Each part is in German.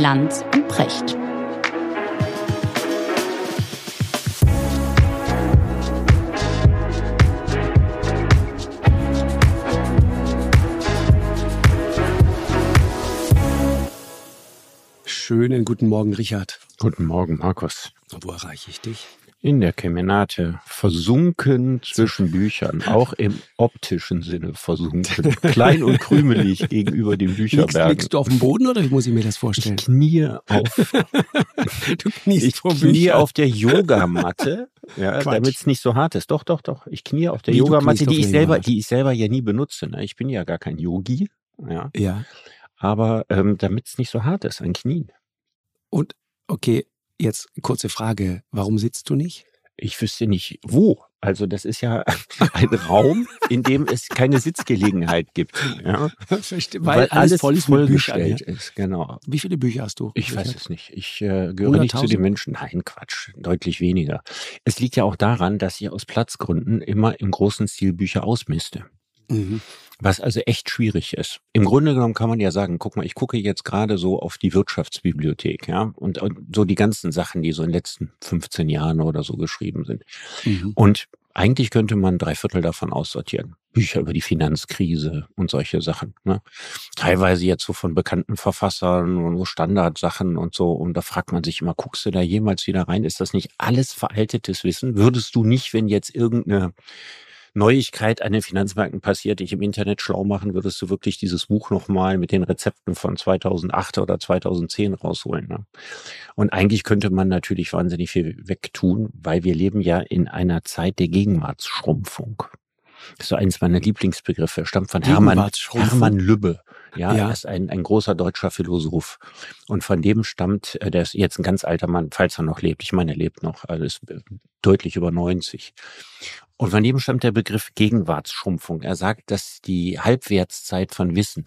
Lanz und Precht. Schönen guten Morgen, Richard. Guten Morgen, Markus. Wo erreiche ich dich? In der Kemenate, versunken zwischen Büchern, auch im optischen Sinne versunken, klein und krümelig gegenüber dem Bücherberg. Liegst, liegst, du auf dem Boden oder wie muss ich mir das vorstellen? Ich knie auf, du kniest ich knie auf der Yogamatte, ja, damit es nicht so hart ist. Doch, doch, doch. Ich knie auf der wie, Yogamatte, die ich selber, die ich selber ja nie benutze. Ne? Ich bin ja gar kein Yogi. Ja. ja. Aber ähm, damit es nicht so hart ist, ein Knien. Und okay, Jetzt kurze Frage, warum sitzt du nicht? Ich wüsste nicht, wo. Also das ist ja ein Raum, in dem es keine Sitzgelegenheit gibt. Ja? Verstehe, weil, weil alles, alles vollgestellt ist. Genau. Wie viele Bücher hast du? Ich weiß es nicht. Ich äh, gehöre nicht zu den Menschen. Nein, Quatsch, deutlich weniger. Es liegt ja auch daran, dass ich aus Platzgründen immer im großen Stil Bücher ausmiste. Mhm. Was also echt schwierig ist. Im Grunde genommen kann man ja sagen, guck mal, ich gucke jetzt gerade so auf die Wirtschaftsbibliothek, ja, und, und so die ganzen Sachen, die so in den letzten 15 Jahren oder so geschrieben sind. Mhm. Und eigentlich könnte man drei Viertel davon aussortieren. Bücher über die Finanzkrise und solche Sachen. Ne? Teilweise jetzt so von bekannten Verfassern und so Standardsachen und so. Und da fragt man sich immer, guckst du da jemals wieder rein? Ist das nicht alles veraltetes Wissen? Würdest du nicht, wenn jetzt irgendeine Neuigkeit an den Finanzmärkten passiert, dich im Internet schlau machen, würdest du wirklich dieses Buch nochmal mit den Rezepten von 2008 oder 2010 rausholen. Ne? Und eigentlich könnte man natürlich wahnsinnig viel wegtun, weil wir leben ja in einer Zeit der Gegenwartsschrumpfung. Das ist so eines meiner Lieblingsbegriffe, stammt von Hermann, Hermann Lübbe. Ja, ja, er ist ein, ein großer deutscher Philosoph. Und von dem stammt, äh, der ist jetzt ein ganz alter Mann, falls er noch lebt. Ich meine, er lebt noch, also ist deutlich über 90. Und von dem stammt der Begriff Gegenwartsschrumpfung. Er sagt, dass die Halbwertszeit von Wissen,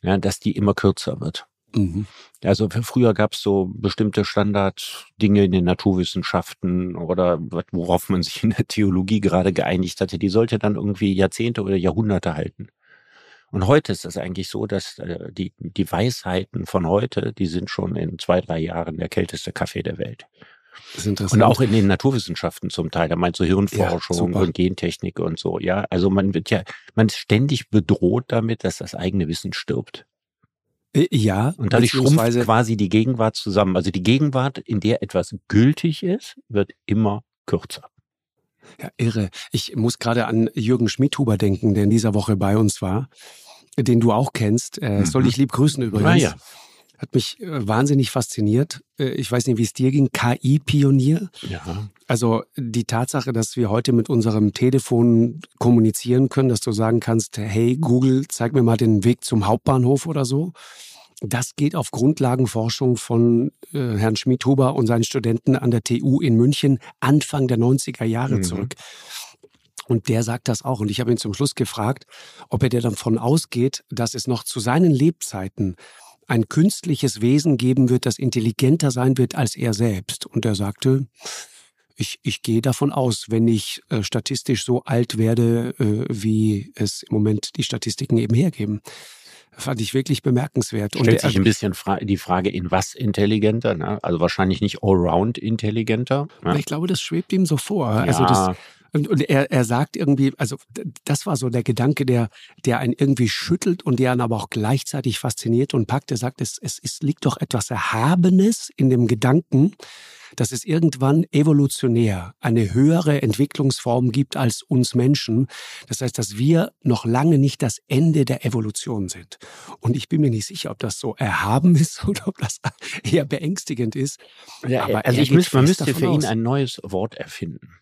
ja, dass die immer kürzer wird. Mhm. Also früher gab es so bestimmte Standarddinge in den Naturwissenschaften oder worauf man sich in der Theologie gerade geeinigt hatte, die sollte dann irgendwie Jahrzehnte oder Jahrhunderte halten. Und heute ist es eigentlich so, dass äh, die, die Weisheiten von heute, die sind schon in zwei, drei Jahren der kälteste Kaffee der Welt. Das ist interessant. Und auch in den Naturwissenschaften zum Teil. Da meinst du Hirnforschung ja, und Gentechnik und so. Ja, also man wird ja, man ist ständig bedroht damit, dass das eigene Wissen stirbt. Äh, ja. Und dadurch schrumpft quasi die Gegenwart zusammen. Also die Gegenwart, in der etwas gültig ist, wird immer kürzer. Ja, irre. Ich muss gerade an Jürgen Schmidhuber denken, der in dieser Woche bei uns war, den du auch kennst. Äh, mhm. Soll ich lieb grüßen übrigens. Ah, ja. Hat mich äh, wahnsinnig fasziniert. Äh, ich weiß nicht, wie es dir ging. KI-Pionier. Ja. Also die Tatsache, dass wir heute mit unserem Telefon kommunizieren können, dass du sagen kannst, hey Google, zeig mir mal den Weg zum Hauptbahnhof oder so. Das geht auf Grundlagenforschung von äh, Herrn Schmidhuber und seinen Studenten an der TU in München Anfang der 90er Jahre mhm. zurück. Und der sagt das auch. Und ich habe ihn zum Schluss gefragt, ob er davon ausgeht, dass es noch zu seinen Lebzeiten ein künstliches Wesen geben wird, das intelligenter sein wird als er selbst. Und er sagte, ich, ich gehe davon aus, wenn ich äh, statistisch so alt werde, äh, wie es im Moment die Statistiken eben hergeben. Fand ich wirklich bemerkenswert. Stellt sich ein bisschen fra die Frage, in was intelligenter? Ne? Also wahrscheinlich nicht allround intelligenter. Ne? Ich glaube, das schwebt ihm so vor. Ja. Also das, und, und er, er sagt irgendwie, also das war so der Gedanke, der, der einen irgendwie schüttelt und der einen aber auch gleichzeitig fasziniert und packt. Er sagt, es, es, es liegt doch etwas Erhabenes in dem Gedanken, dass es irgendwann evolutionär eine höhere Entwicklungsform gibt als uns Menschen. Das heißt, dass wir noch lange nicht das Ende der Evolution sind. Und ich bin mir nicht sicher, ob das so erhaben ist oder ob das eher beängstigend ist. Ja, Aber also ich müsste, man müsste für ihn ein neues Wort erfinden.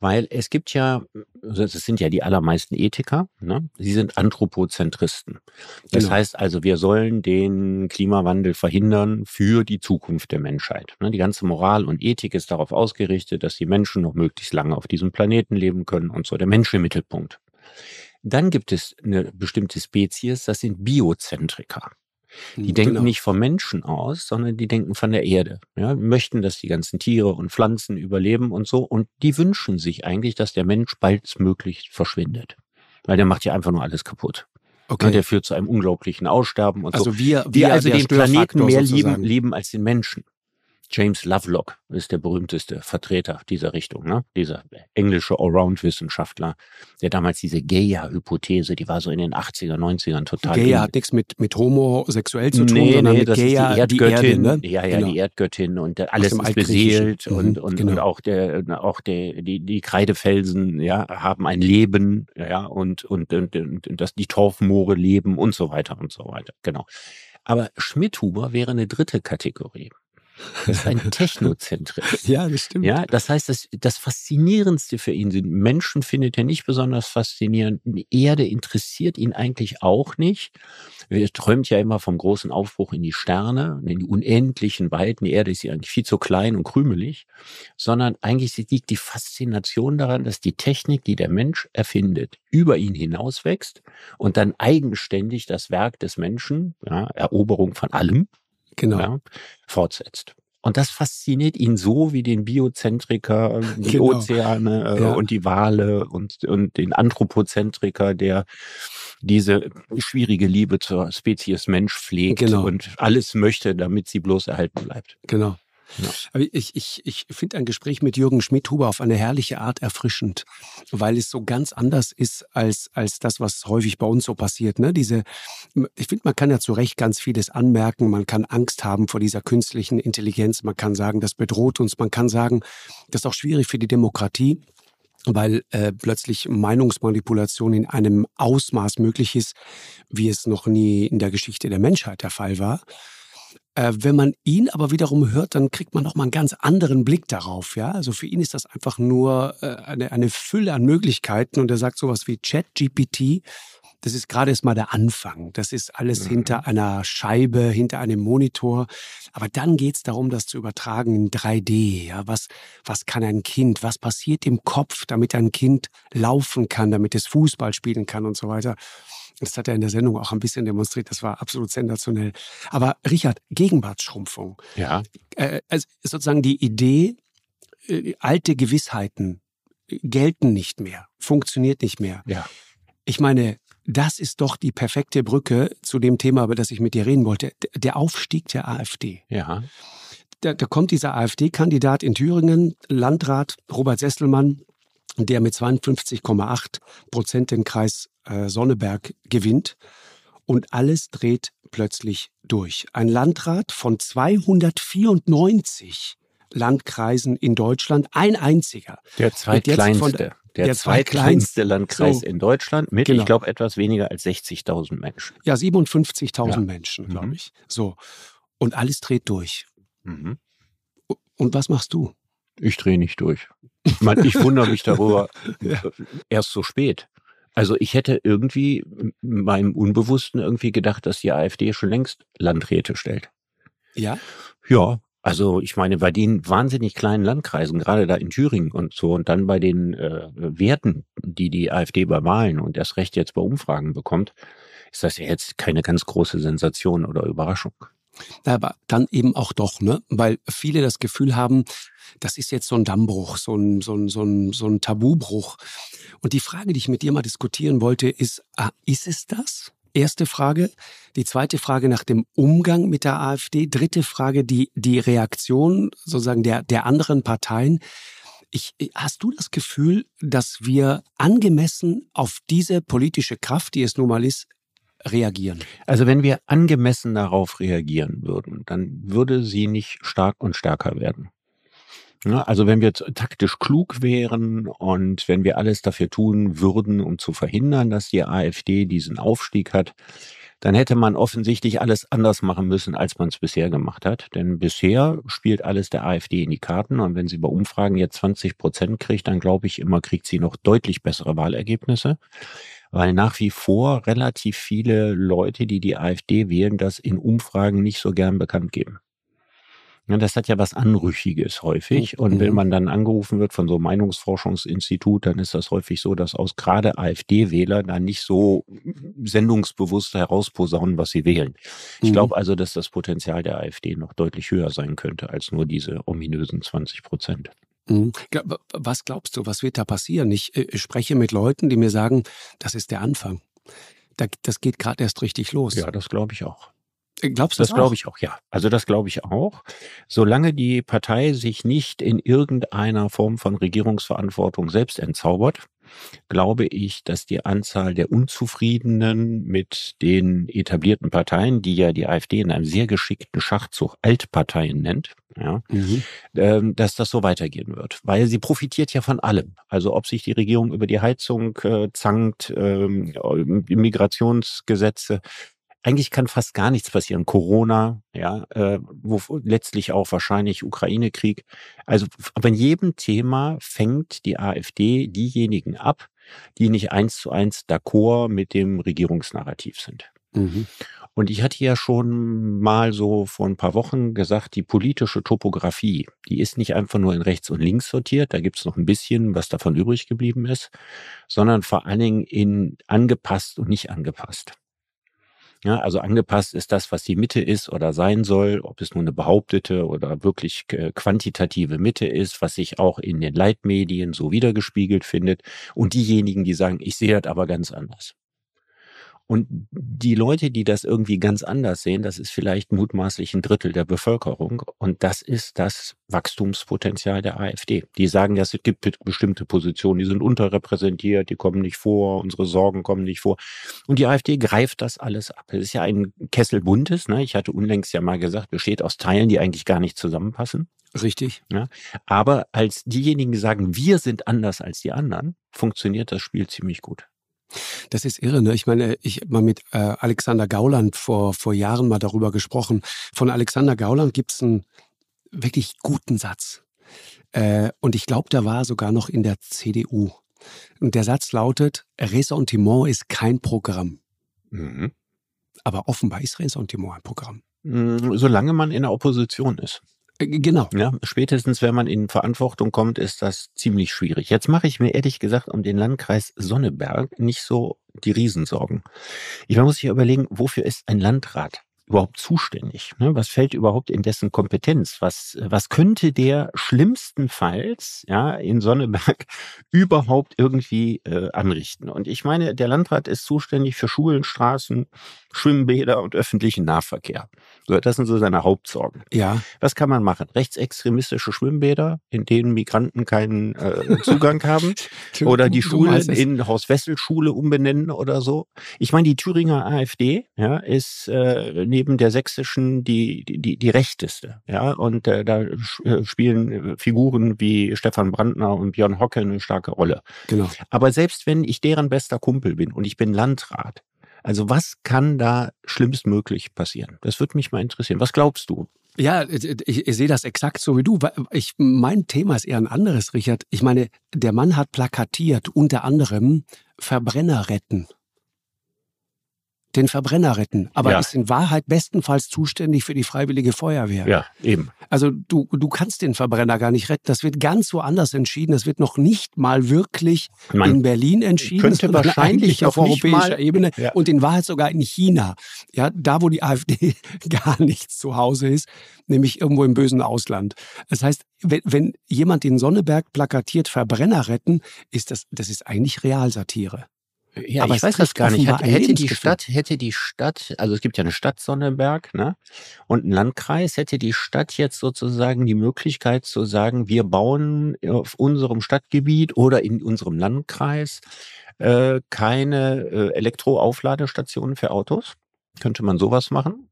Weil es gibt ja, also das sind ja die allermeisten Ethiker, ne? sie sind Anthropozentristen. Das genau. heißt also, wir sollen den Klimawandel verhindern für die Zukunft der Menschheit. Ne? Die ganze Moral und Ethik ist darauf ausgerichtet, dass die Menschen noch möglichst lange auf diesem Planeten leben können und so der Mensch im Mittelpunkt. Dann gibt es eine bestimmte Spezies, das sind Biozentriker. Die denken genau. nicht vom Menschen aus, sondern die denken von der Erde. Ja, möchten, dass die ganzen Tiere und Pflanzen überleben und so. Und die wünschen sich eigentlich, dass der Mensch baldmöglich verschwindet. Weil der macht ja einfach nur alles kaputt. Okay. Der führt zu einem unglaublichen Aussterben und also so. Wir, wir, wir also den Planeten mehr lieben, lieben als den Menschen. James Lovelock ist der berühmteste Vertreter dieser Richtung, ne? dieser englische Allround-Wissenschaftler, der damals diese Gaia-Hypothese, die war so in den 80er, 90ern total. Gaia hat nichts mit, mit homosexuell zu tun, nee, sondern nee, mit das Gaia, ist die Erdgöttin. Die Erde, ne? Ja, ja, genau. die Erdgöttin und alles ist beseelt mhm, und, und, genau. und auch der, auch der, die, die Kreidefelsen, ja, haben ein Leben, ja, und, und, und, und, und das, die Torfmoore leben und so weiter und so weiter, genau. Aber Schmidhuber wäre eine dritte Kategorie. Das ist ein Technozentrist. ja, das stimmt. Ja, das heißt, das, das Faszinierendste für ihn sind Menschen findet er nicht besonders faszinierend. Die Erde interessiert ihn eigentlich auch nicht. Er träumt ja immer vom großen Aufbruch in die Sterne, in die unendlichen Weiten. Die Erde ist ja eigentlich viel zu klein und krümelig, sondern eigentlich liegt die Faszination daran, dass die Technik, die der Mensch erfindet, über ihn hinaus wächst und dann eigenständig das Werk des Menschen, ja, Eroberung von allem, genau. ja, fortsetzt. Und das fasziniert ihn so wie den Biozentriker, die genau. Ozeane äh, ja. und die Wale und, und den Anthropozentriker, der diese schwierige Liebe zur Spezies Mensch pflegt genau. und alles möchte, damit sie bloß erhalten bleibt. Genau. Aber ich, ich, ich finde ein Gespräch mit Jürgen Schmidhuber auf eine herrliche Art erfrischend, weil es so ganz anders ist als, als das, was häufig bei uns so passiert. Ne? Diese, ich finde, man kann ja zu Recht ganz vieles anmerken. Man kann Angst haben vor dieser künstlichen Intelligenz. Man kann sagen, das bedroht uns. Man kann sagen, das ist auch schwierig für die Demokratie weil äh, plötzlich Meinungsmanipulation in einem Ausmaß möglich ist, wie es noch nie in der Geschichte der Menschheit der Fall war. Äh, wenn man ihn aber wiederum hört, dann kriegt man nochmal einen ganz anderen Blick darauf. Ja? Also für ihn ist das einfach nur äh, eine, eine Fülle an Möglichkeiten und er sagt sowas wie ChatGPT. Das ist gerade erst mal der Anfang. Das ist alles mhm. hinter einer Scheibe, hinter einem Monitor. Aber dann geht es darum, das zu übertragen in 3D. Ja, was, was kann ein Kind? Was passiert im Kopf, damit ein Kind laufen kann, damit es Fußball spielen kann und so weiter? Das hat er in der Sendung auch ein bisschen demonstriert. Das war absolut sensationell. Aber Richard, Gegenwartsschrumpfung. Ja. Äh, also sozusagen die Idee, äh, alte Gewissheiten gelten nicht mehr, funktioniert nicht mehr. Ja. Ich meine, das ist doch die perfekte Brücke zu dem Thema, über das ich mit dir reden wollte. Der Aufstieg der AfD. Ja. Da, da kommt dieser AfD-Kandidat in Thüringen, Landrat Robert Sesselmann, der mit 52,8 Prozent den Kreis äh, Sonneberg gewinnt und alles dreht plötzlich durch. Ein Landrat von 294 Landkreisen in Deutschland, ein einziger. Der zweitkleinste. Der, der zweitkleinste Landkreis so, in Deutschland mit, genau. ich glaube, etwas weniger als 60.000 Menschen. Ja, 57.000 ja. Menschen, glaube mhm. ich. So. Und alles dreht durch. Mhm. Und was machst du? Ich drehe nicht durch. Ich, mein, ich wundere mich darüber ja. erst so spät. Also ich hätte irgendwie meinem Unbewussten irgendwie gedacht, dass die AfD schon längst Landräte stellt. Ja? Ja, also ich meine, bei den wahnsinnig kleinen Landkreisen, gerade da in Thüringen und so, und dann bei den äh, Werten, die die AfD bei Wahlen und erst recht jetzt bei Umfragen bekommt, ist das ja jetzt keine ganz große Sensation oder Überraschung. Aber dann eben auch doch, ne? Weil viele das Gefühl haben, das ist jetzt so ein Dammbruch, so ein, so ein, so ein, so ein Tabubruch. Und die Frage, die ich mit dir mal diskutieren wollte, ist, ah, ist es das? Erste Frage. Die zweite Frage nach dem Umgang mit der AfD. Dritte Frage, die, die Reaktion sozusagen der, der anderen Parteien. Ich, hast du das Gefühl, dass wir angemessen auf diese politische Kraft, die es nun mal ist, reagieren? Also wenn wir angemessen darauf reagieren würden, dann würde sie nicht stark und stärker werden. Ne? Also wenn wir taktisch klug wären und wenn wir alles dafür tun würden, um zu verhindern, dass die AfD diesen Aufstieg hat, dann hätte man offensichtlich alles anders machen müssen, als man es bisher gemacht hat. Denn bisher spielt alles der AfD in die Karten. Und wenn sie bei Umfragen jetzt 20 Prozent kriegt, dann glaube ich immer, kriegt sie noch deutlich bessere Wahlergebnisse. Weil nach wie vor relativ viele Leute, die die AfD wählen, das in Umfragen nicht so gern bekannt geben. Ja, das hat ja was Anrüchiges häufig. Und mhm. wenn man dann angerufen wird von so einem Meinungsforschungsinstitut, dann ist das häufig so, dass aus gerade AfD-Wähler dann nicht so sendungsbewusst herausposaunen, was sie wählen. Ich mhm. glaube also, dass das Potenzial der AfD noch deutlich höher sein könnte als nur diese ominösen 20 Prozent. Mhm. Was glaubst du, was wird da passieren? Ich, äh, ich spreche mit Leuten, die mir sagen, das ist der Anfang das geht gerade erst richtig los. Ja, das glaube ich auch. Glaubst du das? Das glaube ich auch, ja. Also das glaube ich auch. Solange die Partei sich nicht in irgendeiner Form von Regierungsverantwortung selbst entzaubert, glaube ich, dass die Anzahl der Unzufriedenen mit den etablierten Parteien, die ja die AfD in einem sehr geschickten Schachzug Altparteien nennt, ja, mhm. ähm, dass das so weitergehen wird. Weil sie profitiert ja von allem. Also ob sich die Regierung über die Heizung äh, zankt, ähm, Migrationsgesetze, eigentlich kann fast gar nichts passieren. Corona, ja, äh, wo letztlich auch wahrscheinlich Ukraine-Krieg. Also aber in jedem Thema fängt die AfD diejenigen ab, die nicht eins zu eins d'accord mit dem Regierungsnarrativ sind. Mhm. Und ich hatte ja schon mal so vor ein paar Wochen gesagt, die politische Topografie, die ist nicht einfach nur in rechts und links sortiert, da gibt's noch ein bisschen, was davon übrig geblieben ist, sondern vor allen Dingen in angepasst und nicht angepasst. Ja, also angepasst ist das, was die Mitte ist oder sein soll, ob es nur eine behauptete oder wirklich äh, quantitative Mitte ist, was sich auch in den Leitmedien so wiedergespiegelt findet. Und diejenigen, die sagen, ich sehe das aber ganz anders. Und die Leute, die das irgendwie ganz anders sehen, das ist vielleicht mutmaßlich ein Drittel der Bevölkerung. Und das ist das Wachstumspotenzial der AfD. Die sagen, es gibt bestimmte Positionen, die sind unterrepräsentiert, die kommen nicht vor, unsere Sorgen kommen nicht vor. Und die AfD greift das alles ab. Es ist ja ein Kessel buntes. Ne? Ich hatte unlängst ja mal gesagt, besteht aus Teilen, die eigentlich gar nicht zusammenpassen. Richtig. Ja? Aber als diejenigen, die sagen, wir sind anders als die anderen, funktioniert das Spiel ziemlich gut. Das ist irre, ne? Ich meine, ich habe mal mit äh, Alexander Gauland vor, vor Jahren mal darüber gesprochen. Von Alexander Gauland gibt es einen wirklich guten Satz. Äh, und ich glaube, der war sogar noch in der CDU. Und der Satz lautet, Ressentiment ist kein Programm. Mhm. Aber offenbar ist Ressentiment ein Programm. Mm, solange man in der Opposition ist. Äh, genau. Ja, spätestens, wenn man in Verantwortung kommt, ist das ziemlich schwierig. Jetzt mache ich mir ehrlich gesagt um den Landkreis Sonneberg nicht so die Riesensorgen. Ich muss sich überlegen, wofür ist ein Landrat überhaupt zuständig? Ne? Was fällt überhaupt in dessen Kompetenz? Was, was könnte der schlimmstenfalls ja, in Sonneberg überhaupt irgendwie äh, anrichten? Und ich meine, der Landrat ist zuständig für Schulen, Straßen, Schwimmbäder und öffentlichen Nahverkehr. So, das sind so seine Hauptsorgen. Ja. Was kann man machen? Rechtsextremistische Schwimmbäder, in denen Migranten keinen äh, Zugang haben? oder die Schulen in Haus-Wessel-Schule umbenennen oder so? Ich meine, die Thüringer AfD ja, ist äh, neben der sächsischen die, die, die rechteste. Ja? Und äh, da äh, spielen Figuren wie Stefan Brandner und Björn Hocke eine starke Rolle. Genau. Aber selbst wenn ich deren bester Kumpel bin und ich bin Landrat, also was kann da schlimmstmöglich passieren? Das würde mich mal interessieren. Was glaubst du? Ja, ich, ich sehe das exakt so wie du. Ich, mein Thema ist eher ein anderes, Richard. Ich meine, der Mann hat plakatiert, unter anderem Verbrenner retten den Verbrenner retten, aber ja. ist in Wahrheit bestenfalls zuständig für die freiwillige Feuerwehr. Ja, eben. Also du, du kannst den Verbrenner gar nicht retten. Das wird ganz woanders entschieden. Das wird noch nicht mal wirklich Man in Berlin entschieden. Könnte wahrscheinlich auf europäischer Ebene ja. und in Wahrheit sogar in China. Ja, da wo die AfD gar nichts zu Hause ist, nämlich irgendwo im bösen Ausland. Das heißt, wenn, wenn jemand den Sonneberg plakatiert Verbrenner retten, ist das, das ist eigentlich Realsatire. Ja, aber ich weiß das gar nicht. Hätte, die Stadt, hätte die Stadt, also es gibt ja eine Stadt Sonneberg, ne? Und ein Landkreis, hätte die Stadt jetzt sozusagen die Möglichkeit zu sagen, wir bauen auf unserem Stadtgebiet oder in unserem Landkreis äh, keine äh, Elektroaufladestationen für Autos? Könnte man sowas machen?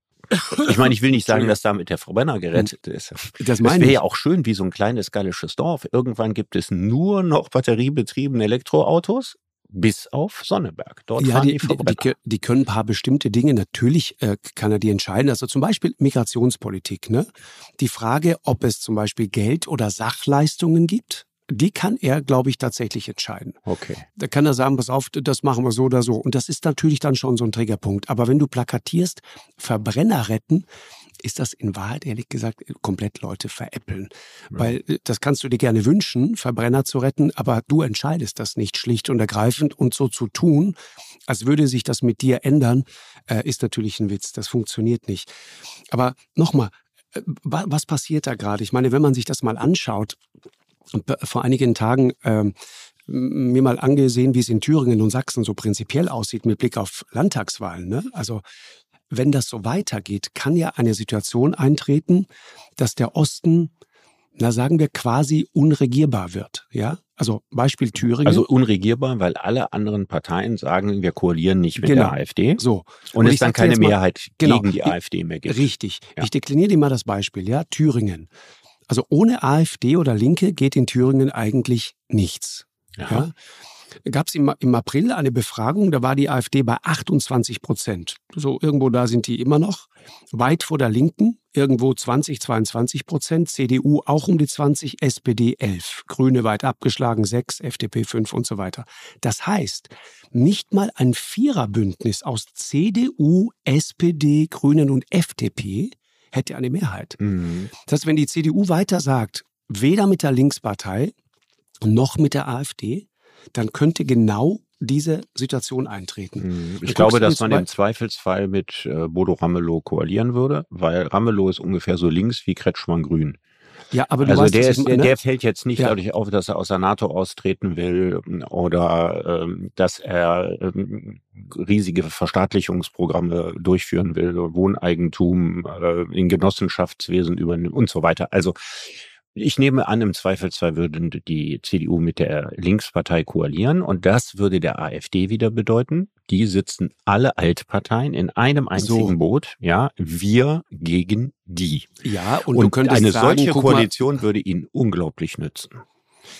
Ich meine, ich will nicht sagen, dass damit der Verbrenner gerettet ist. Das, das wäre ja auch schön wie so ein kleines gallisches Dorf. Irgendwann gibt es nur noch batteriebetriebene Elektroautos bis auf Sonneberg. Dort ja, die, die, die, die, können ein paar bestimmte Dinge, natürlich äh, kann er die entscheiden. Also zum Beispiel Migrationspolitik. Ne? Die Frage, ob es zum Beispiel Geld oder Sachleistungen gibt, die kann er, glaube ich, tatsächlich entscheiden. Okay. Da kann er sagen, pass auf, das machen wir so oder so. Und das ist natürlich dann schon so ein Triggerpunkt. Aber wenn du plakatierst, Verbrenner retten, ist das in Wahrheit, ehrlich gesagt, komplett Leute veräppeln. Ja. Weil äh, das kannst du dir gerne wünschen, Verbrenner zu retten, aber du entscheidest das nicht schlicht und ergreifend. Und so zu tun, als würde sich das mit dir ändern, äh, ist natürlich ein Witz. Das funktioniert nicht. Aber nochmal, äh, was passiert da gerade? Ich meine, wenn man sich das mal anschaut, vor einigen Tagen ähm, mir mal angesehen, wie es in Thüringen und Sachsen so prinzipiell aussieht mit Blick auf Landtagswahlen. Ne? Also wenn das so weitergeht, kann ja eine Situation eintreten, dass der Osten, na sagen wir, quasi unregierbar wird. Ja, also Beispiel Thüringen. Also unregierbar, weil alle anderen Parteien sagen, wir koalieren nicht mit genau. der AfD. So. Und, und es dann keine Mehrheit genau, gegen die AfD mehr gibt. Richtig. Ja. Ich dekliniere dir mal das Beispiel, ja. Thüringen. Also ohne AfD oder Linke geht in Thüringen eigentlich nichts. Ja. ja? Gab es im, im April eine Befragung, da war die AfD bei 28 Prozent. So irgendwo da sind die immer noch. Weit vor der Linken, irgendwo 20, 22 Prozent. CDU auch um die 20, SPD 11. Grüne weit abgeschlagen 6, FDP 5 und so weiter. Das heißt, nicht mal ein Viererbündnis aus CDU, SPD, Grünen und FDP hätte eine Mehrheit. Mhm. Das heißt, wenn die CDU weiter sagt, weder mit der Linkspartei noch mit der AfD, dann könnte genau diese Situation eintreten. Mhm. Ich glaube, dass man im Zweifelsfall mit äh, Bodo Ramelow koalieren würde, weil Ramelow ist ungefähr so links wie Kretschmann grün. Ja, aber du also weißt, der, ist, der, der fällt jetzt nicht ja. dadurch auf, dass er aus der NATO austreten will oder ähm, dass er ähm, riesige Verstaatlichungsprogramme durchführen will, Wohneigentum äh, in Genossenschaftswesen übernehmen und so weiter. Also ich nehme an, im Zweifelsfall würden die CDU mit der Linkspartei koalieren und das würde der AfD wieder bedeuten. Die sitzen alle Altparteien in einem einzigen so. Boot. Ja, wir gegen die. Ja, und, und eine sagen, solche Koalition mal, würde ihnen unglaublich nützen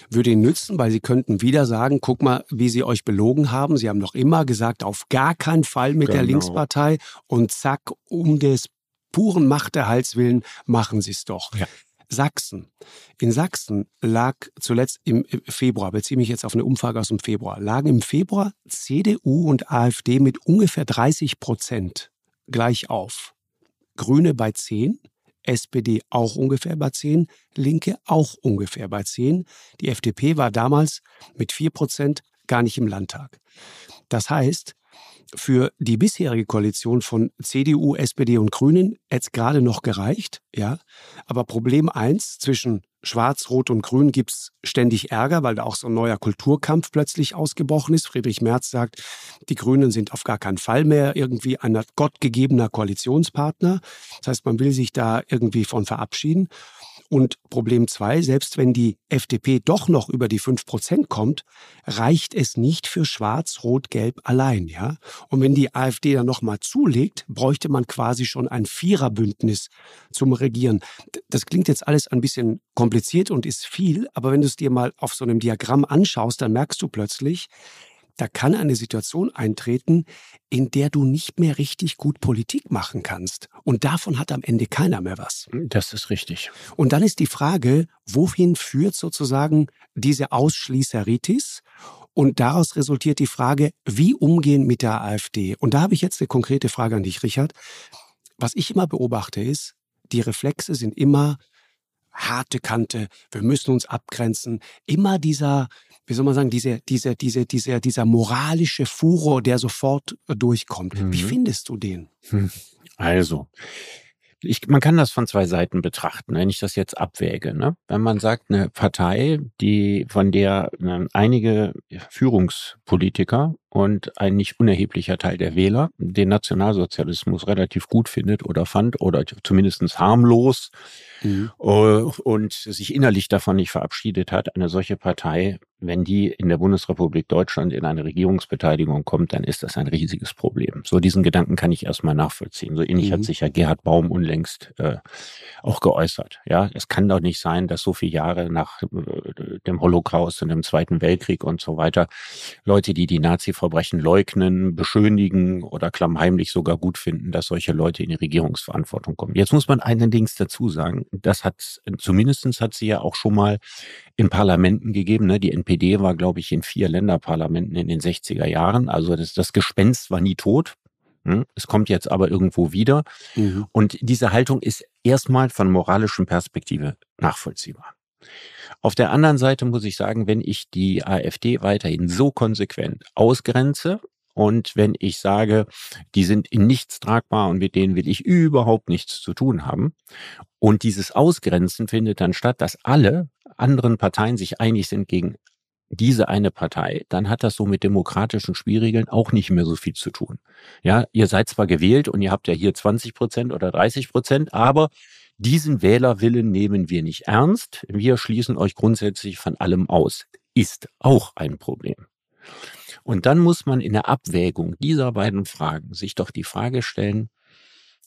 würde ihnen nützen, weil sie könnten wieder sagen, guck mal, wie sie euch belogen haben. Sie haben noch immer gesagt, auf gar keinen Fall mit genau. der Linkspartei und zack, um des puren Machterhalts willen machen sie es doch. Ja. Sachsen. In Sachsen lag zuletzt im Februar, beziehe mich jetzt auf eine Umfrage aus dem Februar, lagen im Februar CDU und AfD mit ungefähr 30 Prozent gleich auf. Grüne bei 10, SPD auch ungefähr bei 10, Linke auch ungefähr bei 10. Die FDP war damals mit 4 Prozent gar nicht im Landtag. Das heißt, für die bisherige Koalition von CDU, SPD und Grünen jetzt gerade noch gereicht, ja. Aber Problem eins zwischen Schwarz, Rot und Grün gibt es ständig Ärger, weil da auch so ein neuer Kulturkampf plötzlich ausgebrochen ist. Friedrich Merz sagt, die Grünen sind auf gar keinen Fall mehr irgendwie ein gottgegebener Koalitionspartner. Das heißt, man will sich da irgendwie von verabschieden. Und Problem zwei, selbst wenn die FDP doch noch über die fünf Prozent kommt, reicht es nicht für Schwarz, Rot, Gelb allein, ja. Und wenn die AfD dann nochmal zulegt, bräuchte man quasi schon ein Viererbündnis zum Regieren. Das klingt jetzt alles ein bisschen kompliziert und ist viel, aber wenn du es dir mal auf so einem Diagramm anschaust, dann merkst du plötzlich, da kann eine Situation eintreten, in der du nicht mehr richtig gut Politik machen kannst. Und davon hat am Ende keiner mehr was. Das ist richtig. Und dann ist die Frage, wohin führt sozusagen diese Ausschließeritis? Und daraus resultiert die Frage, wie umgehen mit der AfD? Und da habe ich jetzt eine konkrete Frage an dich, Richard. Was ich immer beobachte ist, die Reflexe sind immer harte Kante, wir müssen uns abgrenzen, immer dieser wie soll man sagen, diese, diese, diese, diese, dieser moralische Furor, der sofort äh, durchkommt. Mhm. Wie findest du den? Hm. Also, ich, man kann das von zwei Seiten betrachten, wenn ich das jetzt abwäge. Ne? Wenn man sagt, eine Partei, die von der äh, einige Führungspolitiker und ein nicht unerheblicher Teil der Wähler den Nationalsozialismus relativ gut findet oder fand oder zumindestens harmlos mhm. Äh, und sich innerlich davon nicht verabschiedet hat, eine solche Partei, wenn die in der Bundesrepublik Deutschland in eine Regierungsbeteiligung kommt, dann ist das ein riesiges Problem. So diesen Gedanken kann ich erstmal nachvollziehen. So ähnlich mhm. hat sich ja Gerhard Baum unlängst äh, auch geäußert. Ja, es kann doch nicht sein, dass so viele Jahre nach äh, dem Holocaust und dem Zweiten Weltkrieg und so weiter Leute, die die Nazi-Verbrechen leugnen, beschönigen oder klammheimlich sogar gut finden, dass solche Leute in die Regierungsverantwortung kommen. Jetzt muss man allerdings dazu sagen, das hat, zumindestens hat sie ja auch schon mal in Parlamenten gegeben. Ne? Die NPD war, glaube ich, in vier Länderparlamenten in den 60er Jahren. Also das, das Gespenst war nie tot. Hm? Es kommt jetzt aber irgendwo wieder. Mhm. Und diese Haltung ist erstmal von moralischen Perspektive nachvollziehbar. Auf der anderen Seite muss ich sagen, wenn ich die AfD weiterhin so konsequent ausgrenze und wenn ich sage, die sind in nichts tragbar und mit denen will ich überhaupt nichts zu tun haben. Und dieses Ausgrenzen findet dann statt, dass alle anderen Parteien sich einig sind gegen diese eine Partei, dann hat das so mit demokratischen Spielregeln auch nicht mehr so viel zu tun. Ja, ihr seid zwar gewählt und ihr habt ja hier 20 Prozent oder 30 Prozent, aber diesen Wählerwillen nehmen wir nicht ernst. Wir schließen euch grundsätzlich von allem aus. Ist auch ein Problem. Und dann muss man in der Abwägung dieser beiden Fragen sich doch die Frage stellen,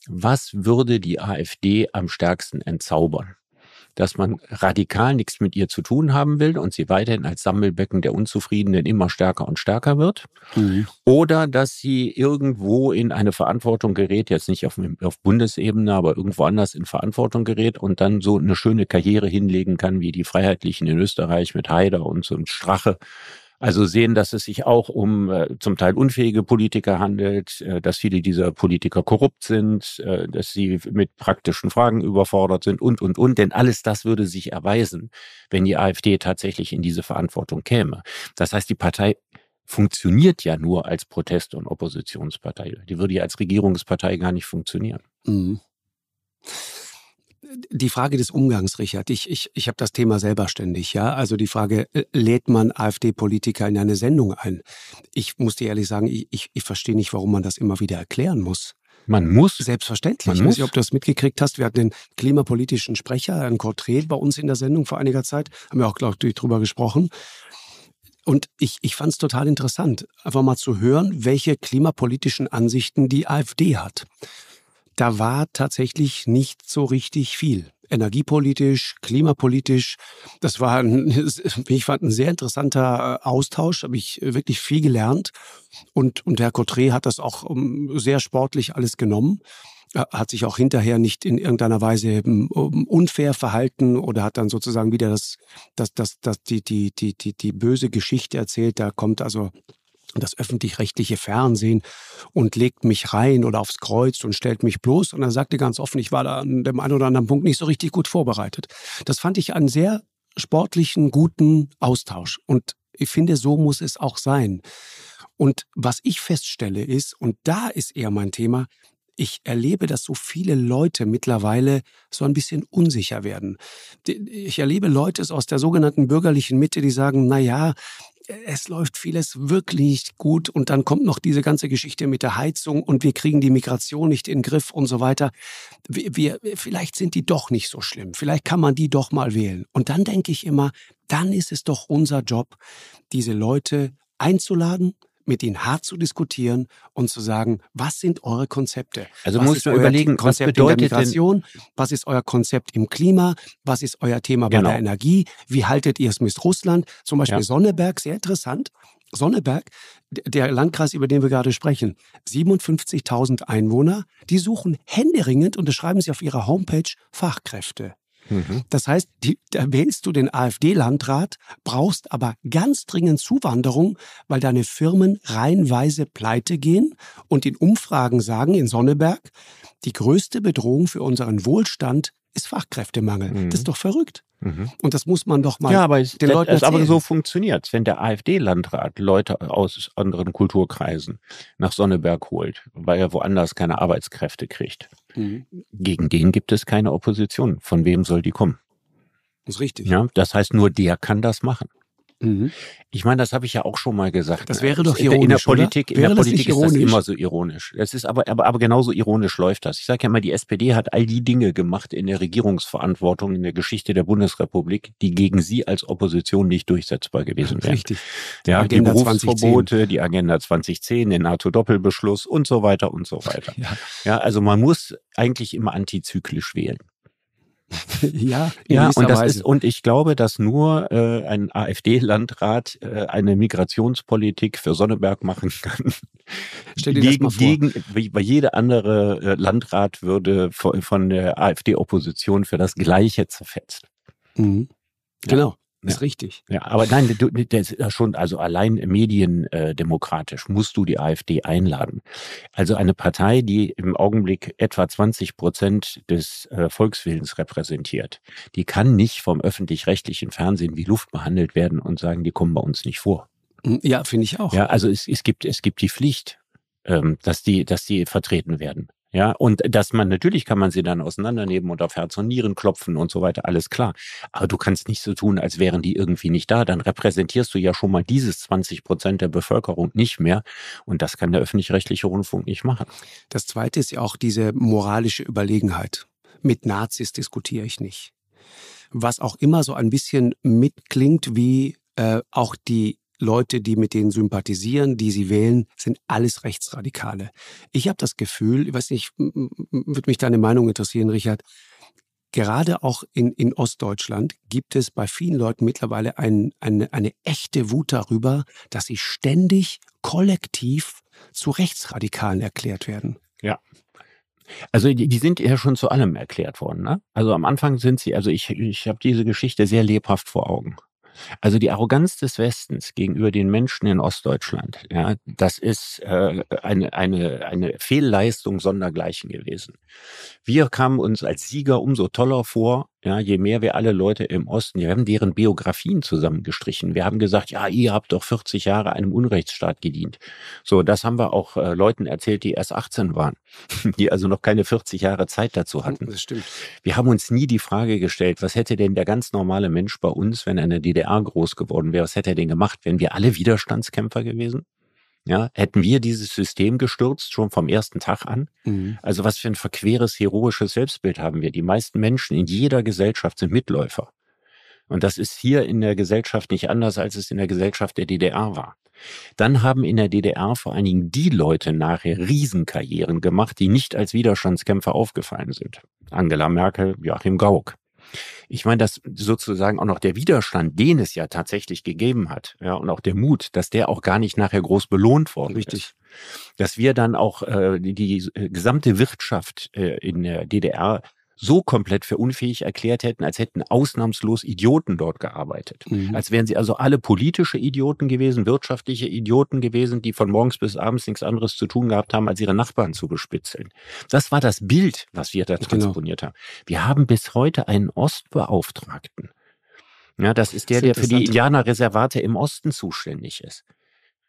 was würde die AfD am stärksten entzaubern? dass man radikal nichts mit ihr zu tun haben will und sie weiterhin als Sammelbecken der Unzufriedenen immer stärker und stärker wird. Mhm. Oder dass sie irgendwo in eine Verantwortung gerät, jetzt nicht auf, auf Bundesebene, aber irgendwo anders in Verantwortung gerät und dann so eine schöne Karriere hinlegen kann, wie die Freiheitlichen in Österreich mit Haider und so ein Strache also sehen, dass es sich auch um äh, zum Teil unfähige Politiker handelt, äh, dass viele dieser Politiker korrupt sind, äh, dass sie mit praktischen Fragen überfordert sind und, und, und. Denn alles das würde sich erweisen, wenn die AfD tatsächlich in diese Verantwortung käme. Das heißt, die Partei funktioniert ja nur als Protest- und Oppositionspartei. Die würde ja als Regierungspartei gar nicht funktionieren. Mhm die Frage des Umgangs, Richard. Ich, ich, ich habe das Thema selber ständig, ja. Also die Frage, äh, lädt man AfD-Politiker in eine Sendung ein? Ich muss dir ehrlich sagen, ich, ich, ich verstehe nicht, warum man das immer wieder erklären muss. Man muss. Selbstverständlich. Man ich weiß nicht, ob du das mitgekriegt hast. Wir hatten den klimapolitischen Sprecher, Herrn Cortret, bei uns in der Sendung vor einiger Zeit. Haben wir auch, glaube ich, drüber gesprochen. Und ich, ich fand es total interessant, einfach mal zu hören, welche klimapolitischen Ansichten die AfD hat da war tatsächlich nicht so richtig viel. Energiepolitisch, klimapolitisch. Das war, ein, ich fand, ein sehr interessanter äh, Austausch. Habe ich wirklich viel gelernt. Und, und Herr Cotré hat das auch ähm, sehr sportlich alles genommen hat sich auch hinterher nicht in irgendeiner Weise ähm, unfair verhalten oder hat dann sozusagen wieder das, das, das, das, die, die, die, die, die böse Geschichte erzählt. Da kommt also das öffentlich-rechtliche Fernsehen und legt mich rein oder aufs Kreuz und stellt mich bloß. Und er sagte ganz offen, ich war da an dem einen oder anderen Punkt nicht so richtig gut vorbereitet. Das fand ich einen sehr sportlichen, guten Austausch. Und ich finde, so muss es auch sein. Und was ich feststelle ist, und da ist eher mein Thema, ich erlebe, dass so viele Leute mittlerweile so ein bisschen unsicher werden. Ich erlebe Leute aus der sogenannten bürgerlichen Mitte, die sagen, na ja, es läuft vieles wirklich gut und dann kommt noch diese ganze Geschichte mit der Heizung und wir kriegen die Migration nicht in den Griff und so weiter. Wir, wir, vielleicht sind die doch nicht so schlimm. Vielleicht kann man die doch mal wählen. Und dann denke ich immer, dann ist es doch unser Job, diese Leute einzuladen, mit ihnen hart zu diskutieren und zu sagen, was sind eure Konzepte? Also muss man überlegen, Konzept was bedeutet in der Migration, was ist euer Konzept im Klima, was ist euer Thema genau. bei der Energie, wie haltet ihr es mit Russland? Zum Beispiel ja. Sonneberg, sehr interessant. Sonneberg, der Landkreis, über den wir gerade sprechen, 57.000 Einwohner, die suchen händeringend, und das schreiben sie auf ihrer Homepage, Fachkräfte. Mhm. Das heißt, die, da wählst du den AfD-Landrat, brauchst aber ganz dringend Zuwanderung, weil deine Firmen reihenweise pleite gehen und in Umfragen sagen in Sonneberg, die größte Bedrohung für unseren Wohlstand ist Fachkräftemangel. Mhm. Das ist doch verrückt. Mhm. Und das muss man doch mal ja, aber es, den Leuten es, aber so funktioniert Wenn der AfD-Landrat Leute aus anderen Kulturkreisen nach Sonneberg holt, weil er woanders keine Arbeitskräfte kriegt, mhm. gegen den gibt es keine Opposition. Von wem soll die kommen? Das ist richtig. Ja, das heißt, nur der kann das machen. Mhm. Ich meine, das habe ich ja auch schon mal gesagt. Das wäre doch ironisch. In der Politik, in der Politik ist das immer so ironisch. Es ist aber, aber, aber genauso ironisch läuft das. Ich sage ja immer, die SPD hat all die Dinge gemacht in der Regierungsverantwortung in der Geschichte der Bundesrepublik, die gegen sie als Opposition nicht durchsetzbar gewesen wären. Richtig. Die ja, die Berufsverbote, 2010. die Agenda 2010, den NATO-Doppelbeschluss und so weiter und so weiter. Ja. ja, also man muss eigentlich immer antizyklisch wählen. ja, ja und das ist und ich glaube, dass nur äh, ein AfD-Landrat äh, eine Migrationspolitik für Sonneberg machen kann. Stell dir gegen, das mal vor. Gegen, wie jede andere äh, Landrat würde von, von der AfD-Opposition für das Gleiche zerfetzt. Mhm. Genau. Ist ja. richtig. Ja, aber nein, du, das ist schon, also allein mediendemokratisch äh, musst du die AfD einladen. Also eine Partei, die im Augenblick etwa 20 Prozent des äh, Volkswillens repräsentiert, die kann nicht vom öffentlich-rechtlichen Fernsehen wie Luft behandelt werden und sagen, die kommen bei uns nicht vor. Hm, ja, finde ich auch. Ja, also es, es gibt, es gibt die Pflicht, ähm, dass die, dass die vertreten werden. Ja, und dass man, natürlich kann man sie dann auseinandernehmen und auf Herz und Nieren klopfen und so weiter, alles klar. Aber du kannst nicht so tun, als wären die irgendwie nicht da. Dann repräsentierst du ja schon mal dieses 20 Prozent der Bevölkerung nicht mehr. Und das kann der öffentlich-rechtliche Rundfunk nicht machen. Das zweite ist ja auch diese moralische Überlegenheit. Mit Nazis diskutiere ich nicht. Was auch immer so ein bisschen mitklingt wie äh, auch die Leute, die mit denen sympathisieren, die sie wählen, sind alles Rechtsradikale. Ich habe das Gefühl, ich weiß nicht, würde mich deine Meinung interessieren, Richard, gerade auch in, in Ostdeutschland gibt es bei vielen Leuten mittlerweile ein, eine, eine echte Wut darüber, dass sie ständig kollektiv zu Rechtsradikalen erklärt werden. Ja. Also die, die sind ja schon zu allem erklärt worden. Ne? Also am Anfang sind sie, also ich, ich habe diese Geschichte sehr lebhaft vor Augen. Also die Arroganz des Westens gegenüber den Menschen in Ostdeutschland, ja, das ist äh, eine, eine, eine Fehlleistung sondergleichen gewesen. Wir kamen uns als Sieger umso toller vor, ja, je mehr wir alle Leute im Osten, wir haben deren Biografien zusammengestrichen. Wir haben gesagt, ja, ihr habt doch 40 Jahre einem Unrechtsstaat gedient. So, das haben wir auch äh, Leuten erzählt, die erst 18 waren, die also noch keine 40 Jahre Zeit dazu hatten. Das stimmt. Wir haben uns nie die Frage gestellt, was hätte denn der ganz normale Mensch bei uns, wenn er in der DDR groß geworden wäre, was hätte er denn gemacht? Wären wir alle Widerstandskämpfer gewesen? Ja, hätten wir dieses System gestürzt schon vom ersten Tag an? Mhm. Also was für ein verqueres, heroisches Selbstbild haben wir? Die meisten Menschen in jeder Gesellschaft sind Mitläufer. Und das ist hier in der Gesellschaft nicht anders, als es in der Gesellschaft der DDR war. Dann haben in der DDR vor allen Dingen die Leute nachher Riesenkarrieren gemacht, die nicht als Widerstandskämpfer aufgefallen sind. Angela Merkel, Joachim Gauck. Ich meine, dass sozusagen auch noch der Widerstand, den es ja tatsächlich gegeben hat, ja, und auch der Mut, dass der auch gar nicht nachher groß belohnt worden Richtig. ist. Dass wir dann auch äh, die, die gesamte Wirtschaft äh, in der DDR so komplett für unfähig erklärt hätten, als hätten ausnahmslos Idioten dort gearbeitet. Mhm. Als wären sie also alle politische Idioten gewesen, wirtschaftliche Idioten gewesen, die von morgens bis abends nichts anderes zu tun gehabt haben, als ihre Nachbarn zu bespitzeln. Das war das Bild, was wir da genau. transponiert haben. Wir haben bis heute einen Ostbeauftragten. Ja, das ist der, der für die Indianerreservate im Osten zuständig ist.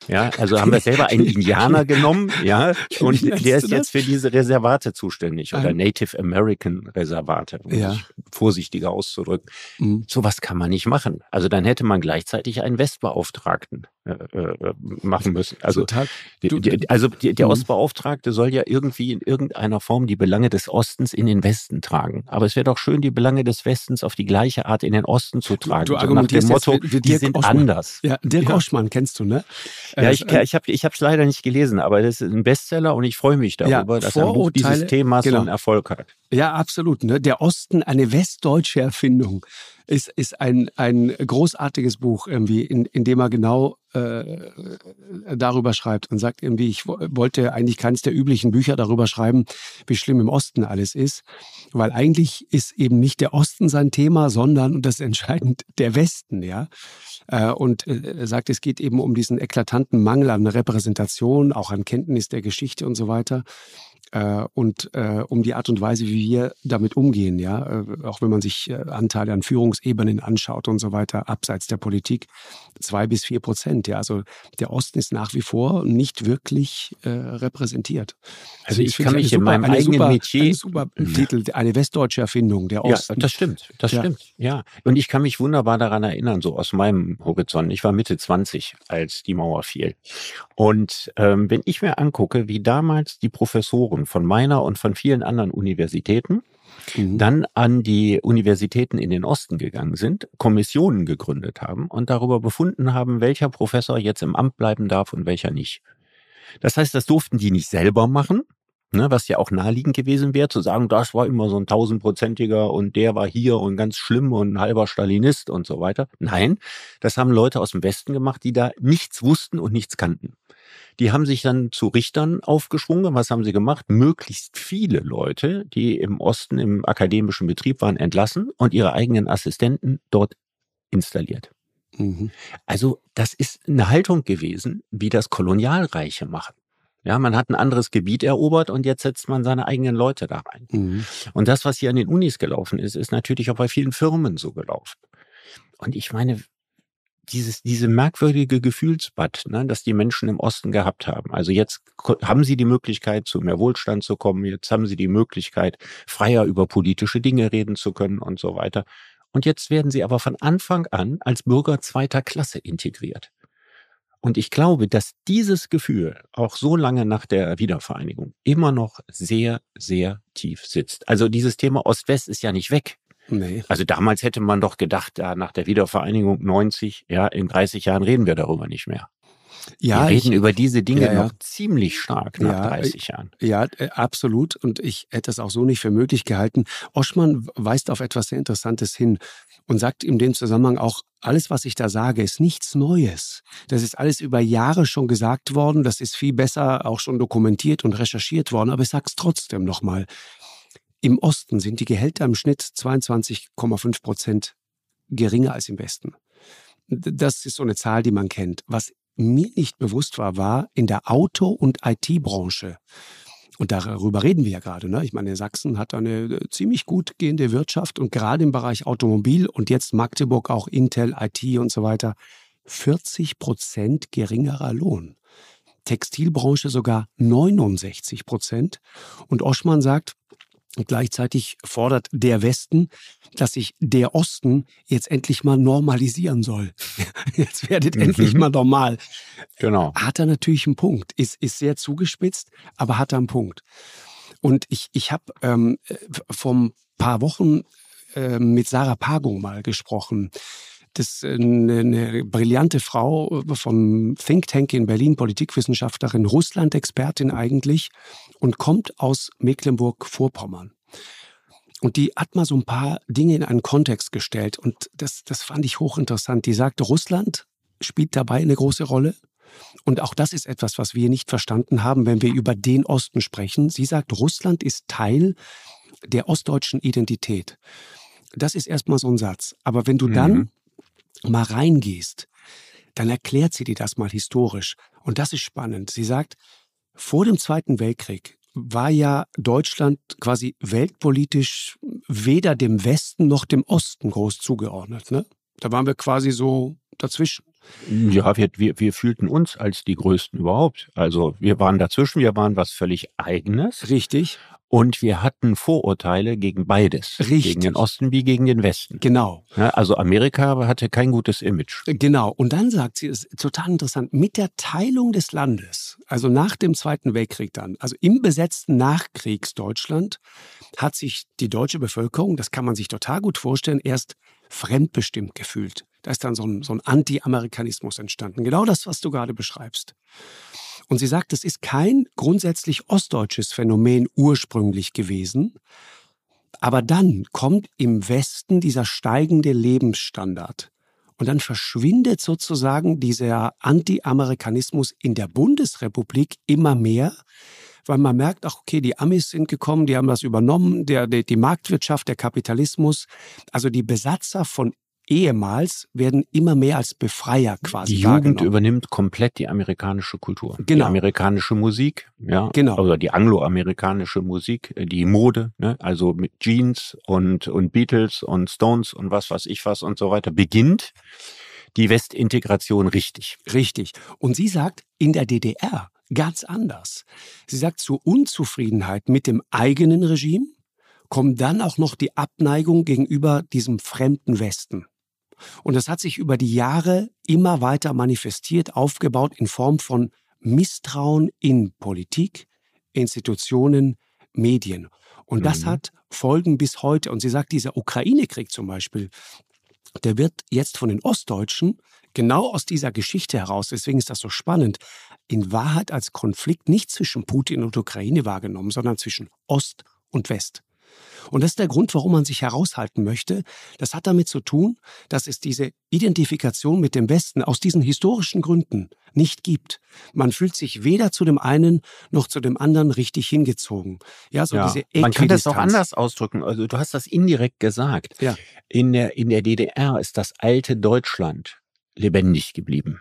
Ja, also haben wir selber einen Indianer genommen, ja, und der ist jetzt für diese Reservate zuständig oder Native American Reservate, um ja. sich vorsichtiger auszudrücken. Mhm. Sowas kann man nicht machen. Also dann hätte man gleichzeitig einen Westbeauftragten äh, äh, machen müssen. Also, du, die, also die, der mhm. Ostbeauftragte soll ja irgendwie in irgendeiner Form die Belange des Ostens in den Westen tragen. Aber es wäre doch schön, die Belange des Westens auf die gleiche Art in den Osten zu tragen. Du, du so nach dem Motto, jetzt, die sind Oschmann. anders. Ja, Dirk ja. Oschmann kennst du, ne? Ja, ich, ich habe ich es leider nicht gelesen, aber das ist ein Bestseller und ich freue mich darüber, dass ein Buch dieses Themas genau. so einen Erfolg hat. Ja, absolut. Ne? Der Osten, eine westdeutsche Erfindung, ist, ist ein, ein großartiges Buch, irgendwie, in, in dem er genau äh, darüber schreibt und sagt irgendwie, ich wollte eigentlich keines der üblichen Bücher darüber schreiben, wie schlimm im Osten alles ist, weil eigentlich ist eben nicht der Osten sein Thema, sondern, und das ist entscheidend, der Westen, ja. Äh, und äh, sagt, es geht eben um diesen eklatanten Mangel an Repräsentation, auch an Kenntnis der Geschichte und so weiter äh, und äh, um die Art und Weise, wie wir damit umgehen, ja, äh, auch wenn man sich äh, Anteile an Führungsebenen anschaut und so weiter, abseits der Politik, zwei bis vier Prozent, ja, also der Osten ist nach wie vor nicht wirklich äh, repräsentiert. Also ich, ich kann mich in meinem eigenen super, Metier, ein super Titel, eine westdeutsche Erfindung, der Osten. Ja, das stimmt, das ja. stimmt, ja. Und ich kann mich wunderbar daran erinnern, so aus meinem Horizont. Ich war Mitte 20, als die Mauer fiel. Und ähm, wenn ich mir angucke, wie damals die Professoren Professoren von meiner und von vielen anderen Universitäten mhm. dann an die Universitäten in den Osten gegangen sind, Kommissionen gegründet haben und darüber befunden haben, welcher Professor jetzt im Amt bleiben darf und welcher nicht. Das heißt, das durften die nicht selber machen, ne, was ja auch naheliegend gewesen wäre, zu sagen, das war immer so ein tausendprozentiger und der war hier und ganz schlimm und ein halber Stalinist und so weiter. Nein, das haben Leute aus dem Westen gemacht, die da nichts wussten und nichts kannten. Die haben sich dann zu Richtern aufgeschwungen. Was haben sie gemacht? Möglichst viele Leute, die im Osten im akademischen Betrieb waren, entlassen und ihre eigenen Assistenten dort installiert. Mhm. Also das ist eine Haltung gewesen, wie das Kolonialreiche machen. Ja, man hat ein anderes Gebiet erobert und jetzt setzt man seine eigenen Leute da rein. Mhm. Und das, was hier an den Unis gelaufen ist, ist natürlich auch bei vielen Firmen so gelaufen. Und ich meine, dieses, diese merkwürdige Gefühlsbad, ne, das die Menschen im Osten gehabt haben. Also jetzt haben sie die Möglichkeit, zu mehr Wohlstand zu kommen. Jetzt haben sie die Möglichkeit, freier über politische Dinge reden zu können und so weiter. Und jetzt werden sie aber von Anfang an als Bürger zweiter Klasse integriert. Und ich glaube, dass dieses Gefühl auch so lange nach der Wiedervereinigung immer noch sehr, sehr tief sitzt. Also dieses Thema Ost-West ist ja nicht weg. Nee. Also damals hätte man doch gedacht, ja, nach der Wiedervereinigung 90, ja, in 30 Jahren reden wir darüber nicht mehr. Ja, wir reden ich, über diese Dinge ja, ja. noch ziemlich stark nach ja, 30 äh, Jahren. Ja, äh, absolut. Und ich hätte es auch so nicht für möglich gehalten. Oschmann weist auf etwas sehr Interessantes hin und sagt in dem Zusammenhang auch, alles, was ich da sage, ist nichts Neues. Das ist alles über Jahre schon gesagt worden. Das ist viel besser auch schon dokumentiert und recherchiert worden. Aber ich sage es trotzdem nochmal. Im Osten sind die Gehälter im Schnitt 22,5 Prozent geringer als im Westen. Das ist so eine Zahl, die man kennt. Was mir nicht bewusst war, war in der Auto- und IT-Branche. Und darüber reden wir ja gerade. Ne? Ich meine, Sachsen hat eine äh, ziemlich gut gehende Wirtschaft und gerade im Bereich Automobil und jetzt Magdeburg auch Intel, IT und so weiter. 40 Prozent geringerer Lohn. Textilbranche sogar 69 Prozent. Und Oschmann sagt, gleichzeitig fordert der Westen, dass sich der Osten jetzt endlich mal normalisieren soll. Jetzt werdet mhm. endlich mal normal. Genau. Hat er natürlich einen Punkt. Ist, ist sehr zugespitzt, aber hat er einen Punkt. Und ich, ich habe ähm, vor ein paar Wochen äh, mit Sarah Pagung mal gesprochen. Das eine, eine brillante Frau vom Think Tank in Berlin, Politikwissenschaftlerin, Russland-Expertin eigentlich und kommt aus Mecklenburg-Vorpommern. Und die hat mal so ein paar Dinge in einen Kontext gestellt und das, das fand ich hochinteressant. Die sagte, Russland spielt dabei eine große Rolle. Und auch das ist etwas, was wir nicht verstanden haben, wenn wir über den Osten sprechen. Sie sagt, Russland ist Teil der ostdeutschen Identität. Das ist erstmal so ein Satz. Aber wenn du mhm. dann mal reingehst, dann erklärt sie dir das mal historisch. Und das ist spannend. Sie sagt, vor dem Zweiten Weltkrieg war ja Deutschland quasi weltpolitisch weder dem Westen noch dem Osten groß zugeordnet. Ne? Da waren wir quasi so dazwischen. Ja, wir, wir, wir fühlten uns als die Größten überhaupt. Also wir waren dazwischen, wir waren was völlig Eigenes. Richtig. Und wir hatten Vorurteile gegen beides. Richtig. Gegen den Osten wie gegen den Westen. Genau. Ja, also Amerika hatte kein gutes Image. Genau. Und dann sagt sie, es ist total interessant, mit der Teilung des Landes, also nach dem Zweiten Weltkrieg dann, also im besetzten Nachkriegsdeutschland, hat sich die deutsche Bevölkerung, das kann man sich total gut vorstellen, erst fremdbestimmt gefühlt. Da ist dann so ein, so ein Anti-Amerikanismus entstanden. Genau das, was du gerade beschreibst. Und sie sagt, es ist kein grundsätzlich ostdeutsches Phänomen ursprünglich gewesen. Aber dann kommt im Westen dieser steigende Lebensstandard. Und dann verschwindet sozusagen dieser Anti-Amerikanismus in der Bundesrepublik immer mehr, weil man merkt, ach okay, die Amis sind gekommen, die haben das übernommen, der, der, die Marktwirtschaft, der Kapitalismus, also die Besatzer von ehemals werden immer mehr als Befreier quasi. Die Jugend übernimmt komplett die amerikanische Kultur. Genau. Die amerikanische Musik, ja. Genau. Oder die angloamerikanische Musik, äh, die Mode, ne? also mit Jeans und, und Beatles und Stones und was weiß ich was und so weiter, beginnt die Westintegration richtig. Richtig. Und sie sagt, in der DDR ganz anders. Sie sagt, zur Unzufriedenheit mit dem eigenen Regime kommt dann auch noch die Abneigung gegenüber diesem fremden Westen. Und das hat sich über die Jahre immer weiter manifestiert, aufgebaut in Form von Misstrauen in Politik, Institutionen, Medien. Und das mhm. hat Folgen bis heute. Und sie sagt, dieser Ukraine-Krieg zum Beispiel, der wird jetzt von den Ostdeutschen genau aus dieser Geschichte heraus, deswegen ist das so spannend, in Wahrheit als Konflikt nicht zwischen Putin und Ukraine wahrgenommen, sondern zwischen Ost und West. Und das ist der Grund, warum man sich heraushalten möchte. Das hat damit zu tun, dass es diese Identifikation mit dem Westen aus diesen historischen Gründen nicht gibt. Man fühlt sich weder zu dem einen noch zu dem anderen richtig hingezogen. Ja, so ja. diese Man kann das auch anders ausdrücken. Also du hast das indirekt gesagt. Ja. In der, in der DDR ist das alte Deutschland lebendig geblieben.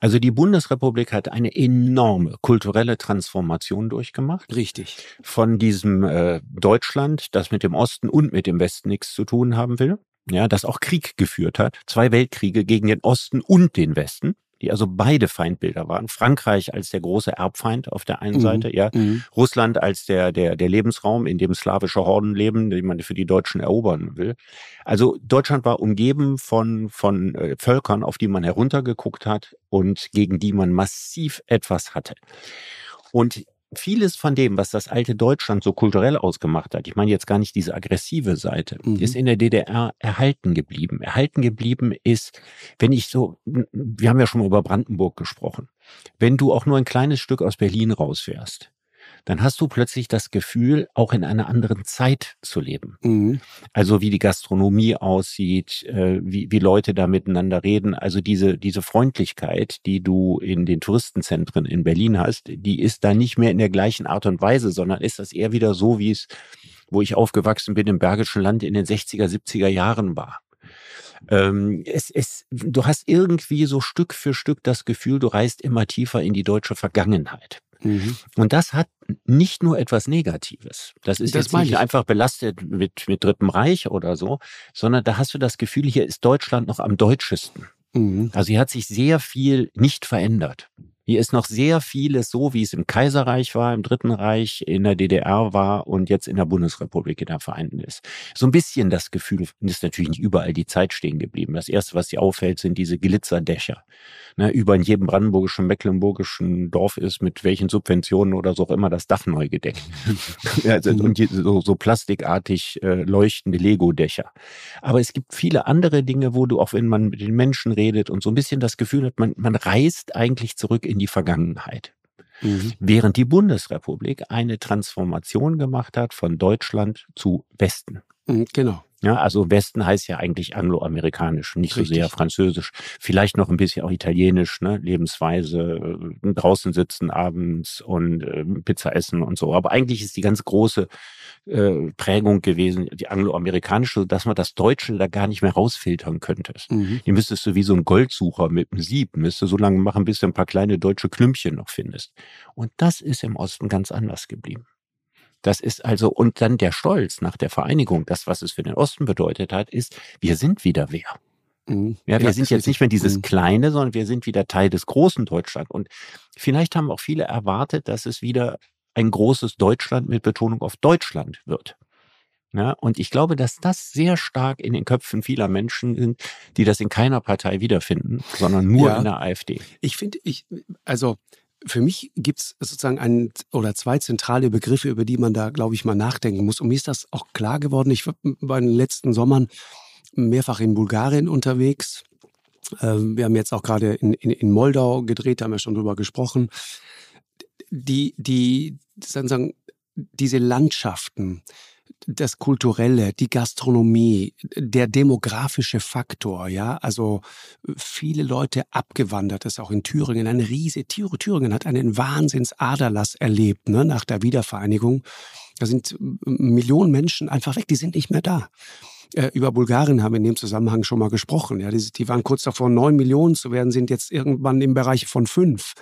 Also die Bundesrepublik hat eine enorme kulturelle Transformation durchgemacht. Richtig. Von diesem äh, Deutschland, das mit dem Osten und mit dem Westen nichts zu tun haben will, ja, das auch Krieg geführt hat, zwei Weltkriege gegen den Osten und den Westen, die also beide Feindbilder waren. Frankreich als der große Erbfeind auf der einen mhm. Seite, ja, mhm. Russland als der, der, der Lebensraum, in dem slawische Horden leben, den man für die Deutschen erobern will. Also Deutschland war umgeben von, von äh, Völkern, auf die man heruntergeguckt hat und gegen die man massiv etwas hatte. Und vieles von dem, was das alte Deutschland so kulturell ausgemacht hat, ich meine jetzt gar nicht diese aggressive Seite, mhm. ist in der DDR erhalten geblieben. Erhalten geblieben ist, wenn ich so, wir haben ja schon mal über Brandenburg gesprochen, wenn du auch nur ein kleines Stück aus Berlin rausfährst, dann hast du plötzlich das Gefühl, auch in einer anderen Zeit zu leben. Mhm. Also wie die Gastronomie aussieht, äh, wie, wie Leute da miteinander reden. Also diese, diese Freundlichkeit, die du in den Touristenzentren in Berlin hast, die ist da nicht mehr in der gleichen Art und Weise, sondern ist das eher wieder so, wie es, wo ich aufgewachsen bin im Bergischen Land in den 60er, 70er Jahren war. Ähm, es, es, du hast irgendwie so Stück für Stück das Gefühl, du reist immer tiefer in die deutsche Vergangenheit. Mhm. Und das hat nicht nur etwas Negatives. Das ist das jetzt nicht ich. einfach belastet mit, mit Dritten Reich oder so, sondern da hast du das Gefühl, hier ist Deutschland noch am deutschesten. Mhm. Also hier hat sich sehr viel nicht verändert. Hier ist noch sehr vieles so, wie es im Kaiserreich war, im Dritten Reich, in der DDR war und jetzt in der Bundesrepublik in der Vereinten ist. So ein bisschen das Gefühl, ist natürlich nicht überall die Zeit stehen geblieben. Das erste, was dir auffällt, sind diese Glitzerdächer. Ne, über in jedem brandenburgischen, mecklenburgischen Dorf ist mit welchen Subventionen oder so auch immer das Dach neu gedeckt. also, und so, so plastikartig äh, leuchtende Lego-Dächer. Aber es gibt viele andere Dinge, wo du auch, wenn man mit den Menschen redet und so ein bisschen das Gefühl hat, man, man reist eigentlich zurück in in die Vergangenheit. Mhm. Während die Bundesrepublik eine Transformation gemacht hat von Deutschland zu Westen. Mhm, genau. Ja, also Westen heißt ja eigentlich angloamerikanisch, nicht Richtig. so sehr französisch. Vielleicht noch ein bisschen auch italienisch, ne? Lebensweise, äh, draußen sitzen abends und äh, Pizza essen und so. Aber eigentlich ist die ganz große äh, Prägung gewesen, die angloamerikanische, dass man das Deutsche da gar nicht mehr rausfiltern könnte. Mhm. Die müsstest du wie so ein Goldsucher mit einem Sieb, müsste so lange machen, bis du ein paar kleine deutsche Klümpchen noch findest. Und das ist im Osten ganz anders geblieben. Das ist also, und dann der Stolz nach der Vereinigung, das, was es für den Osten bedeutet hat, ist, wir sind wieder wer. Mhm. Ja, wir ja, sind jetzt nicht mehr dieses mhm. kleine, sondern wir sind wieder Teil des großen Deutschland. Und vielleicht haben auch viele erwartet, dass es wieder ein großes Deutschland mit Betonung auf Deutschland wird. Ja, und ich glaube, dass das sehr stark in den Köpfen vieler Menschen sind, die das in keiner Partei wiederfinden, sondern nur ja. in der AfD. Ich finde, ich, also für mich gibt es sozusagen ein oder zwei zentrale Begriffe, über die man da, glaube ich, mal nachdenken muss. Und mir ist das auch klar geworden. Ich war bei den letzten Sommern mehrfach in Bulgarien unterwegs. Ähm, wir haben jetzt auch gerade in, in, in Moldau gedreht, da haben wir schon drüber gesprochen. Die, die, sozusagen, diese Landschaften, das Kulturelle, die Gastronomie, der demografische Faktor, ja, also viele Leute abgewandert, das ist auch in Thüringen eine riese, Thüringen hat einen Wahnsinnsaderlass erlebt, ne, nach der Wiedervereinigung. Da sind Millionen Menschen einfach weg, die sind nicht mehr da. Äh, über Bulgarien haben wir in dem Zusammenhang schon mal gesprochen. Ja, die, die waren kurz davor, neun Millionen zu werden, sind jetzt irgendwann im Bereich von fünf.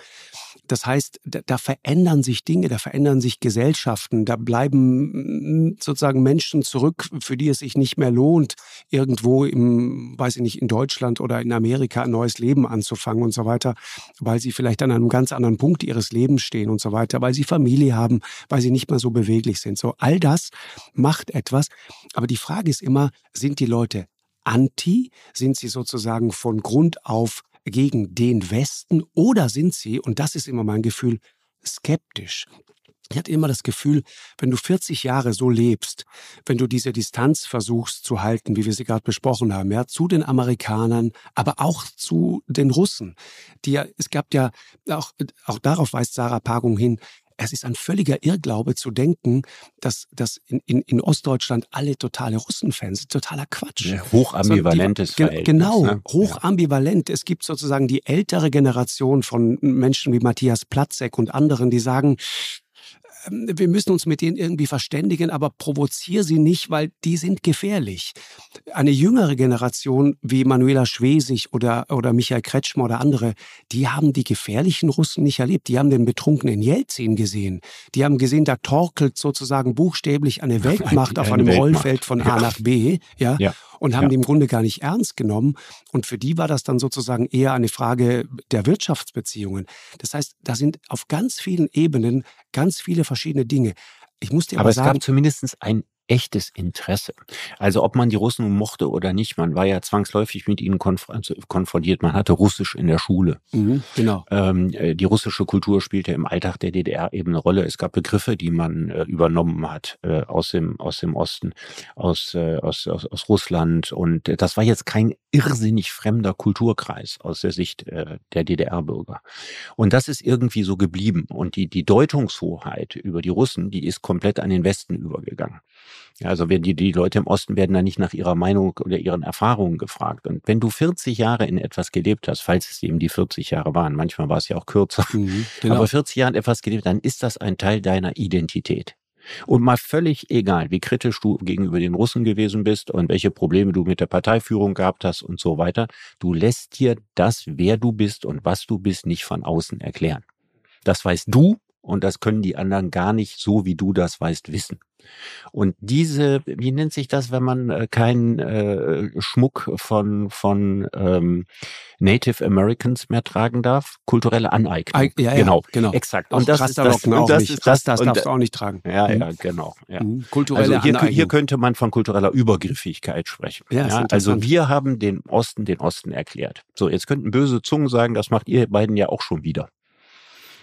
Das heißt, da, da, verändern sich Dinge, da verändern sich Gesellschaften, da bleiben mm, sozusagen Menschen zurück, für die es sich nicht mehr lohnt, irgendwo im, weiß ich nicht, in Deutschland oder in Amerika ein neues Leben anzufangen und so weiter, weil sie vielleicht an einem ganz anderen Punkt ihres Lebens stehen und so weiter, weil sie Familie haben, weil sie nicht mehr so beweglich sind. So, all das macht etwas. Aber die Frage ist immer, sind die Leute anti? Sind sie sozusagen von Grund auf gegen den Westen oder sind sie, und das ist immer mein Gefühl, skeptisch? Ich hatte immer das Gefühl, wenn du 40 Jahre so lebst, wenn du diese Distanz versuchst zu halten, wie wir sie gerade besprochen haben, ja, zu den Amerikanern, aber auch zu den Russen, die ja, es gab ja, auch, auch darauf weist Sarah Pagung hin, es ist ein völliger Irrglaube zu denken, dass, dass in, in, in Ostdeutschland alle totale Russenfans sind. Totaler Quatsch. Ja, hochambivalentes so, die, Genau, ne? hochambivalent. Ja. Es gibt sozusagen die ältere Generation von Menschen wie Matthias Platzek und anderen, die sagen, wir müssen uns mit denen irgendwie verständigen, aber provoziere sie nicht, weil die sind gefährlich. Eine jüngere Generation wie Manuela Schwesig oder, oder Michael Kretschmer oder andere, die haben die gefährlichen Russen nicht erlebt. Die haben den betrunkenen Jelzin gesehen. Die haben gesehen, da torkelt sozusagen buchstäblich eine Weltmacht auf einem Weltmacht. Rollfeld von A nach B. Ja. ja. Und haben ja. die im Grunde gar nicht ernst genommen. Und für die war das dann sozusagen eher eine Frage der Wirtschaftsbeziehungen. Das heißt, da sind auf ganz vielen Ebenen ganz viele verschiedene Dinge. Ich muss dir aber, aber sagen, es gab zumindest ein echtes Interesse. Also ob man die Russen mochte oder nicht, man war ja zwangsläufig mit ihnen konf also konfrontiert. Man hatte Russisch in der Schule. Mhm, genau. Ähm, äh, die russische Kultur spielte im Alltag der DDR eben eine Rolle. Es gab Begriffe, die man äh, übernommen hat äh, aus dem aus dem Osten, aus, äh, aus, aus aus Russland. Und das war jetzt kein irrsinnig fremder Kulturkreis aus der Sicht äh, der DDR-Bürger. Und das ist irgendwie so geblieben. Und die die Deutungshoheit über die Russen, die ist komplett an den Westen übergegangen. Also wenn die, die Leute im Osten werden dann nicht nach ihrer Meinung oder ihren Erfahrungen gefragt. Und wenn du 40 Jahre in etwas gelebt hast, falls es eben die 40 Jahre waren, manchmal war es ja auch kürzer, mhm, genau. aber 40 Jahre in etwas gelebt, dann ist das ein Teil deiner Identität. Und mal völlig egal, wie kritisch du gegenüber den Russen gewesen bist und welche Probleme du mit der Parteiführung gehabt hast und so weiter, du lässt dir das, wer du bist und was du bist, nicht von außen erklären. Das weißt du und das können die anderen gar nicht so, wie du das weißt, wissen. Und diese, wie nennt sich das, wenn man äh, keinen äh, Schmuck von, von ähm, Native Americans mehr tragen darf? Kulturelle Aneignung. I, ja, ja, genau, genau. Exakt. Und das ist das, und das, ist das, das darfst du auch nicht tragen. Ja, ja, mhm. genau. Ja. Mhm. Kulturelle also hier, hier könnte man von kultureller Übergriffigkeit sprechen. Ja, ja, also wir haben den Osten den Osten erklärt. So, jetzt könnten böse Zungen sagen, das macht ihr beiden ja auch schon wieder.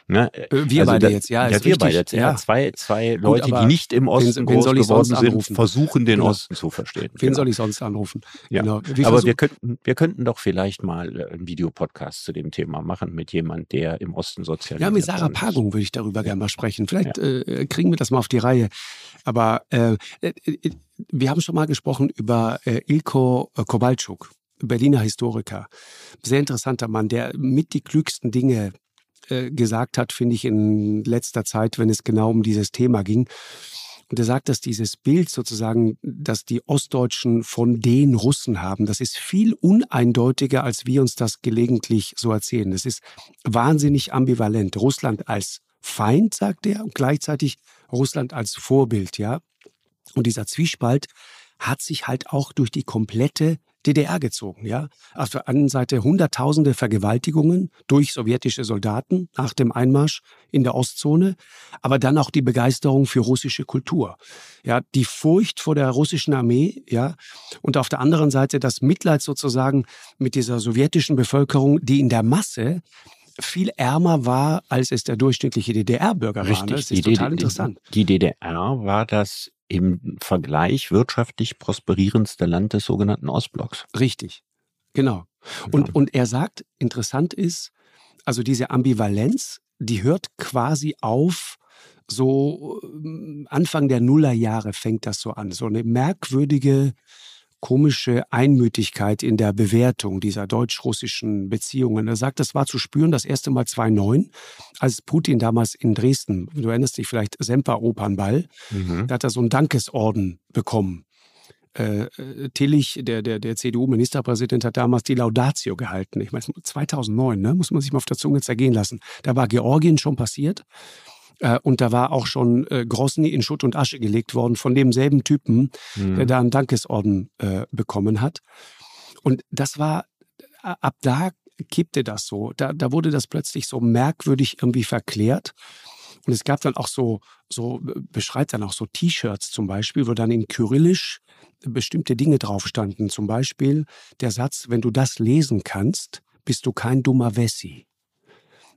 Ne? Äh, wir also beide da, jetzt, ja. Ja, wir richtig. beide jetzt. Ja. Zwei, zwei Leute, Gut, die nicht im Osten wen, groß geworden sind, anrufen? versuchen den genau. Osten zu verstehen. Wen genau. soll ich sonst anrufen? Ja. Genau. aber wir könnten, wir könnten doch vielleicht mal äh, einen Videopodcast zu dem Thema machen mit jemand, der im Osten sozialisiert Ja, mit Sarah Pagung würde ich darüber gerne mal sprechen. Vielleicht äh, kriegen wir das mal auf die Reihe. Aber äh, äh, äh wir haben schon mal gesprochen über äh, Ilko Kowalczuk. Berliner Historiker. Sehr interessanter Mann, der mit die klügsten Dinge äh, gesagt hat, finde ich, in letzter Zeit, wenn es genau um dieses Thema ging. Und er sagt, dass dieses Bild sozusagen, dass die Ostdeutschen von den Russen haben, das ist viel uneindeutiger, als wir uns das gelegentlich so erzählen. Das ist wahnsinnig ambivalent. Russland als Feind, sagt er, und gleichzeitig Russland als Vorbild, ja. Und dieser Zwiespalt hat sich halt auch durch die komplette DDR gezogen. Ja? Auf der anderen Seite Hunderttausende Vergewaltigungen durch sowjetische Soldaten nach dem Einmarsch in der Ostzone, aber dann auch die Begeisterung für russische Kultur. Ja, die Furcht vor der russischen Armee, ja, und auf der anderen Seite das Mitleid sozusagen mit dieser sowjetischen Bevölkerung, die in der Masse viel ärmer war, als es der durchschnittliche DDR-Bürger war. Das ist total interessant. Die DDR war das im Vergleich wirtschaftlich prosperierendste Land des sogenannten Ostblocks. Richtig, genau. Und, ja. und er sagt, interessant ist, also diese Ambivalenz, die hört quasi auf, so äh, Anfang der Nullerjahre fängt das so an. So eine merkwürdige komische Einmütigkeit in der Bewertung dieser deutsch-russischen Beziehungen. Er sagt, das war zu spüren das erste Mal 2009, als Putin damals in Dresden, du erinnerst dich vielleicht, Semper-Opernball, mhm. da hat er so einen Dankesorden bekommen. Äh, äh Tillich, der, der, der CDU-Ministerpräsident, hat damals die Laudatio gehalten. Ich meine, 2009, ne? muss man sich mal auf der Zunge zergehen lassen. Da war Georgien schon passiert. Äh, und da war auch schon äh, Grosny in Schutt und Asche gelegt worden von demselben Typen, mhm. der da einen Dankesorden äh, bekommen hat. Und das war, äh, ab da kippte das so. Da, da wurde das plötzlich so merkwürdig irgendwie verklärt. Und es gab dann auch so, so beschreibt dann auch so T-Shirts zum Beispiel, wo dann in Kyrillisch bestimmte Dinge drauf standen. Zum Beispiel der Satz, wenn du das lesen kannst, bist du kein dummer Wessi.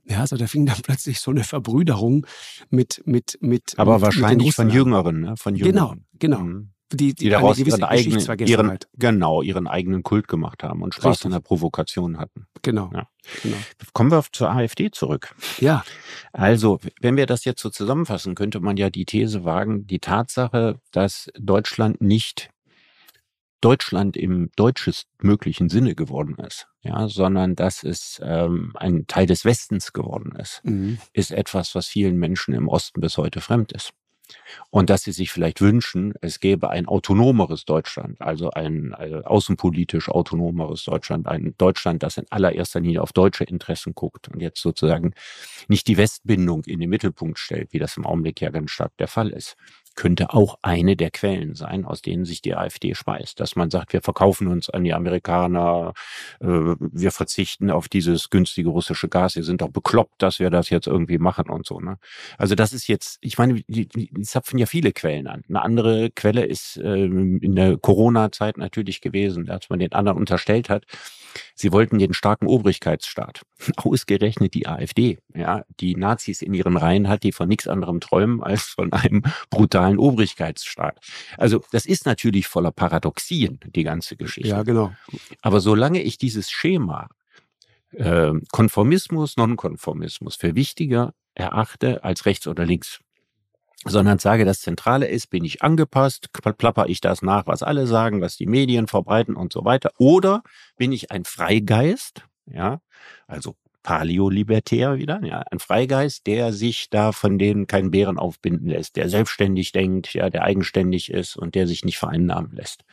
Ja, also da fing dann plötzlich so eine Verbrüderung mit mit mit. Aber mit, wahrscheinlich mit von Jüngeren, ne? Von Jüngeren. Genau, genau. Mhm. Die, die, die daraus ihren eigenen, ihren, genau, ihren eigenen Kult gemacht haben und Spaß Richtig. an der Provokation hatten. Genau, ja. genau. Kommen wir auf zur AfD zurück. Ja. Also, wenn wir das jetzt so zusammenfassen, könnte man ja die These wagen, die Tatsache, dass Deutschland nicht Deutschland im deutschestmöglichen Sinne geworden ist, ja, sondern dass es ähm, ein Teil des Westens geworden ist, mhm. ist etwas, was vielen Menschen im Osten bis heute fremd ist. Und dass sie sich vielleicht wünschen, es gäbe ein autonomeres Deutschland, also ein also außenpolitisch autonomeres Deutschland, ein Deutschland, das in allererster Linie auf deutsche Interessen guckt und jetzt sozusagen nicht die Westbindung in den Mittelpunkt stellt, wie das im Augenblick ja ganz stark der Fall ist. Könnte auch eine der Quellen sein, aus denen sich die AfD speist. Dass man sagt, wir verkaufen uns an die Amerikaner, äh, wir verzichten auf dieses günstige russische Gas, ihr sind doch bekloppt, dass wir das jetzt irgendwie machen und so. Ne? Also das ist jetzt, ich meine, die, die zapfen ja viele Quellen an. Eine andere Quelle ist äh, in der Corona-Zeit natürlich gewesen, als man den anderen unterstellt hat, Sie wollten den starken Obrigkeitsstaat. Ausgerechnet die AfD, ja, die Nazis in ihren Reihen hat, die von nichts anderem träumen als von einem brutalen Obrigkeitsstaat. Also das ist natürlich voller Paradoxien, die ganze Geschichte. Ja, genau. Aber solange ich dieses Schema äh, Konformismus, Nonkonformismus für wichtiger erachte als rechts oder links, sondern sage, das Zentrale ist, bin ich angepasst, plapper ich das nach, was alle sagen, was die Medien verbreiten und so weiter, oder bin ich ein Freigeist, ja, also Paleolibertär wieder, ja, ein Freigeist, der sich da von denen keinen Bären aufbinden lässt, der selbstständig denkt, ja, der eigenständig ist und der sich nicht vereinnahmen lässt.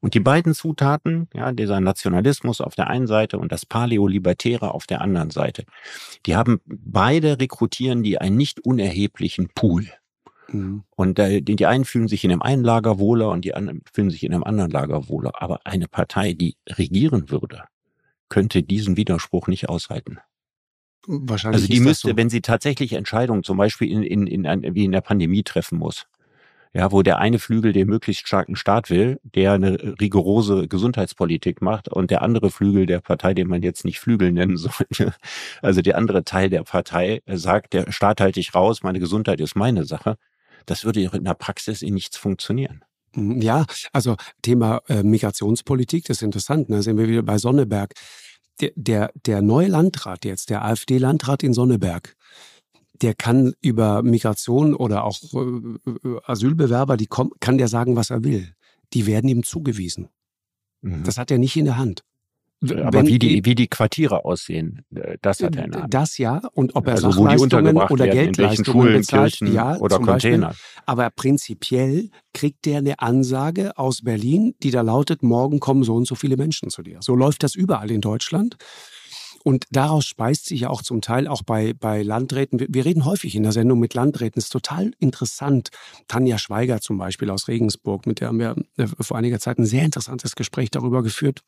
Und die beiden Zutaten, ja, dieser Nationalismus auf der einen Seite und das Paleolibertäre auf der anderen Seite, die haben beide rekrutieren die einen nicht unerheblichen Pool. Mhm. Und äh, die einen fühlen sich in dem einen Lager wohler und die anderen fühlen sich in einem anderen Lager wohler. Aber eine Partei, die regieren würde, könnte diesen Widerspruch nicht aushalten. Wahrscheinlich. Also die müsste, so. wenn sie tatsächlich Entscheidungen zum Beispiel in, in, in, wie in der Pandemie treffen muss, ja, wo der eine Flügel den möglichst starken Staat will, der eine rigorose Gesundheitspolitik macht und der andere Flügel der Partei, den man jetzt nicht Flügel nennen sollte, also der andere Teil der Partei sagt, der Staat halte ich raus, meine Gesundheit ist meine Sache, das würde in der Praxis in nichts funktionieren. Mhm, ja, also Thema äh, Migrationspolitik, das ist interessant. Da ne? sind wir wieder bei Sonneberg. Der, der, der neue Landrat jetzt, der AfD-Landrat in Sonneberg, der kann über Migration oder auch äh, äh, Asylbewerber, die kommen, kann der sagen, was er will. Die werden ihm zugewiesen. Mhm. Das hat er nicht in der Hand. Aber wie die, wie die Quartiere aussehen, äh, das hat er in der Hand. Das ja. Und ob er also Sachleistungen oder werden, Geldleistungen Schulen, bezahlt, Kirchen ja, oder Container. Beispiel. Aber prinzipiell kriegt der eine Ansage aus Berlin, die da lautet, morgen kommen so und so viele Menschen zu dir. So läuft das überall in Deutschland. Und daraus speist sich ja auch zum Teil auch bei, bei Landräten. Wir, wir reden häufig in der Sendung mit Landräten. Es ist total interessant. Tanja Schweiger zum Beispiel aus Regensburg, mit der haben wir äh, vor einiger Zeit ein sehr interessantes Gespräch darüber geführt.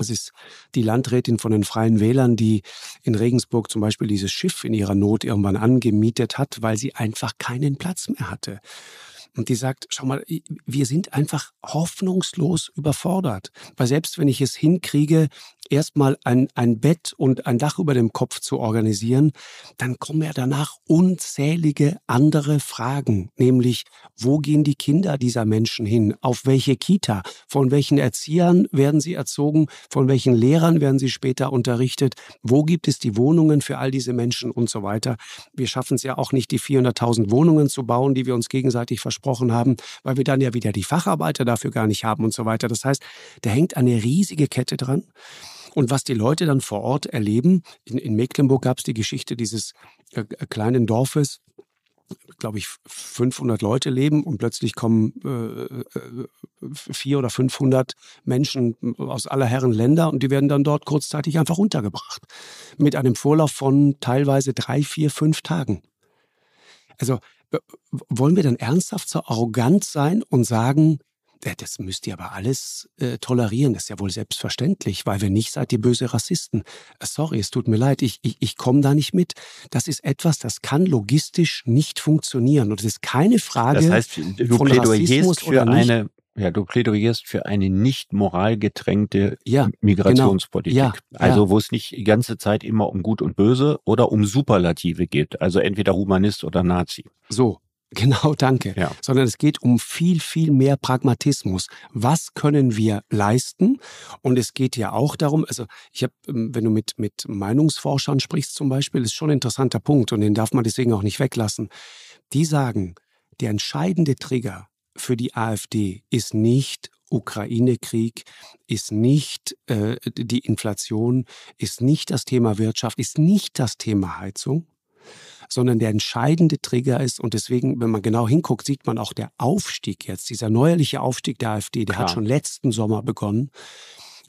Es ist die Landrätin von den Freien Wählern, die in Regensburg zum Beispiel dieses Schiff in ihrer Not irgendwann angemietet hat, weil sie einfach keinen Platz mehr hatte. Und die sagt, schau mal, wir sind einfach hoffnungslos überfordert. Weil selbst wenn ich es hinkriege, erstmal ein, ein Bett und ein Dach über dem Kopf zu organisieren, dann kommen ja danach unzählige andere Fragen, nämlich wo gehen die Kinder dieser Menschen hin, auf welche Kita, von welchen Erziehern werden sie erzogen, von welchen Lehrern werden sie später unterrichtet, wo gibt es die Wohnungen für all diese Menschen und so weiter. Wir schaffen es ja auch nicht, die 400.000 Wohnungen zu bauen, die wir uns gegenseitig versprochen haben, weil wir dann ja wieder die Facharbeiter dafür gar nicht haben und so weiter. Das heißt, da hängt eine riesige Kette dran. Und was die Leute dann vor Ort erleben, in, in Mecklenburg gab es die Geschichte dieses äh, äh kleinen Dorfes, glaube ich, 500 Leute leben und plötzlich kommen äh, äh, vier oder 500 Menschen aus aller Herren Länder und die werden dann dort kurzzeitig einfach untergebracht. Mit einem Vorlauf von teilweise drei, vier, fünf Tagen. Also wollen wir dann ernsthaft so arrogant sein und sagen, das müsst ihr aber alles äh, tolerieren, das ist ja wohl selbstverständlich, weil wenn nicht, seid ihr böse Rassisten. Äh, sorry, es tut mir leid, ich, ich, ich komme da nicht mit. Das ist etwas, das kann logistisch nicht funktionieren. Und es ist keine Frage. Das heißt, du von plädoyierst für eine, ja, du plädoyierst für eine nicht moralgetränkte ja, Migrationspolitik. Genau. Ja, also ja. wo es nicht die ganze Zeit immer um Gut und Böse oder um Superlative geht. Also entweder Humanist oder Nazi. So, Genau, danke. Ja. Sondern es geht um viel, viel mehr Pragmatismus. Was können wir leisten? Und es geht ja auch darum, also ich habe, ähm, wenn du mit, mit Meinungsforschern sprichst zum Beispiel, ist schon ein interessanter Punkt und den darf man deswegen auch nicht weglassen. Die sagen, der entscheidende Trigger für die AfD ist nicht Ukraine-Krieg, ist nicht äh, die Inflation, ist nicht das Thema Wirtschaft, ist nicht das Thema Heizung, sondern der entscheidende Trigger ist, und deswegen, wenn man genau hinguckt, sieht man auch der Aufstieg jetzt, dieser neuerliche Aufstieg der AfD, der Klar. hat schon letzten Sommer begonnen.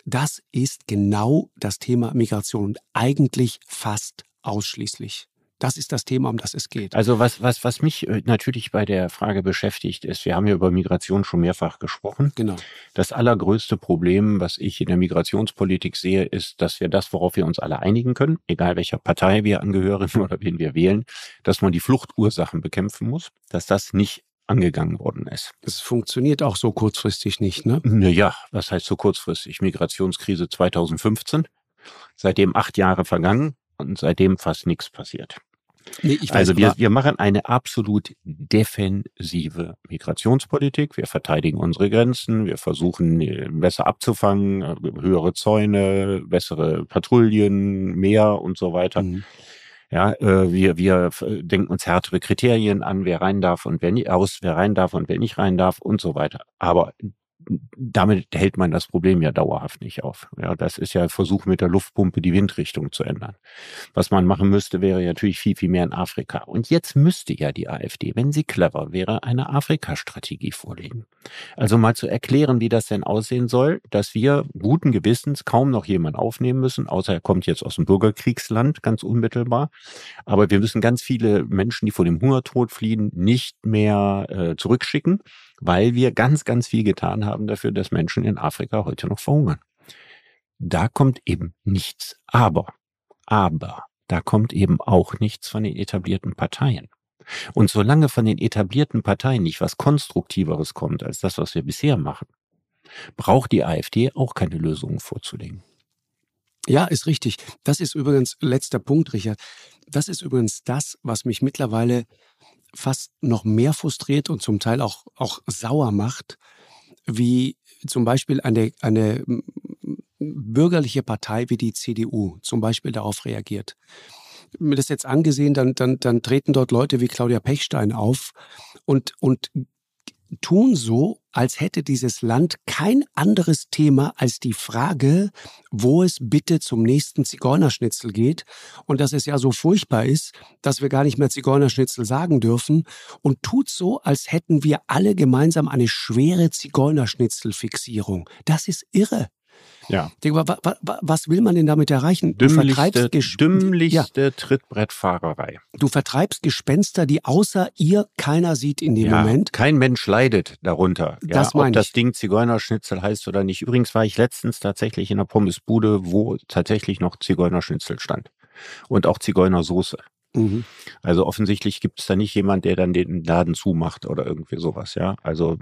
Das ist genau das Thema Migration und eigentlich fast ausschließlich Das ist das Thema, um das es geht. Also was, was, was mich äh, natürlich bei der Frage beschäftigt ist, wir haben ja über Migration schon mehrfach gesprochen. Genau. Das allergrößte Problem, was ich in der Migrationspolitik sehe, ist, dass wir das, worauf wir uns alle einigen können, egal welcher Partei wir angehören oder wen wir wählen, dass man die Fluchtursachen bekämpfen muss, dass das nicht angegangen worden ist. Es funktioniert auch so kurzfristig nicht, ne? Naja, was heißt so kurzfristig? Migrationskrise 2015, seitdem acht Jahre vergangen und seitdem fast nichts passiert. Nee, also wir, wir machen eine absolut defensive Migrationspolitik. Wir verteidigen unsere Grenzen, wir versuchen äh, besser abzufangen, äh, höhere Zäune, bessere Patrouillen, mehr und so weiter. Mhm. Ja, äh, wir, wir denken uns härtere Kriterien an, wer rein darf und wer nicht aus, wer rein darf und wer nicht rein darf und so weiter. Aber damit hält man das Problem ja dauerhaft nicht auf. Ja, das ist ja Versuch mit der Luftpumpe die Windrichtung zu ändern. Was man machen müsste, wäre natürlich viel, viel mehr in Afrika. Und jetzt müsste ja die AfD, wenn sie clever wäre, eine Afrika-Strategie vorlegen. Also mal zu erklären, wie das denn aussehen soll, dass wir guten Gewissens kaum noch jemanden aufnehmen müssen, außer er kommt jetzt aus dem Bürgerkriegsland, ganz unmittelbar. Aber wir müssen ganz viele Menschen, die vor dem Hungertod fliehen, nicht mehr äh, zurückschicken weil wir ganz, ganz viel getan haben dafür, dass Menschen in Afrika heute noch verhungern. Da kommt eben nichts. Aber, aber, da kommt eben auch nichts von den etablierten Parteien. Und solange von den etablierten Parteien nicht was Konstruktiveres kommt als das, was wir bisher machen, braucht die AfD auch keine Lösungen vorzulegen. Ja, ist richtig. Das ist übrigens, letzter Punkt, Richard, das ist übrigens das, was mich mittlerweile fast noch mehr frustriert und zum Teil auch, auch sauer macht, wie zum Beispiel eine, eine bürgerliche Partei wie die CDU zum Beispiel darauf reagiert. Mir das jetzt angesehen, dann, dann, dann treten dort Leute wie Claudia Pechstein auf und, und tun so, als hätte dieses Land kein anderes Thema als die Frage, wo es bitte zum nächsten Zigeunerschnitzel geht und dass es ja so furchtbar ist, dass wir gar nicht mehr Zigeunerschnitzel sagen dürfen und tut so, als hätten wir alle gemeinsam eine schwere Zigeunerschnitzelfixierung. Das ist irre. Ja. Was will man denn damit erreichen? Du dümmlichste, dümmlichste ja. Trittbrettfahrerei. Du vertreibst Gespenster, die außer ihr keiner sieht in dem ja, Moment. Kein Mensch leidet darunter. Ja, das ob das Ding Zigeunerschnitzel heißt oder nicht. Übrigens war ich letztens tatsächlich in einer Pommesbude, wo tatsächlich noch Zigeunerschnitzel stand. Und auch Zigeunersoße. Mhm. Also offensichtlich gibt es da nicht jemand, der dann den Laden zumacht oder irgendwie sowas, ja. Also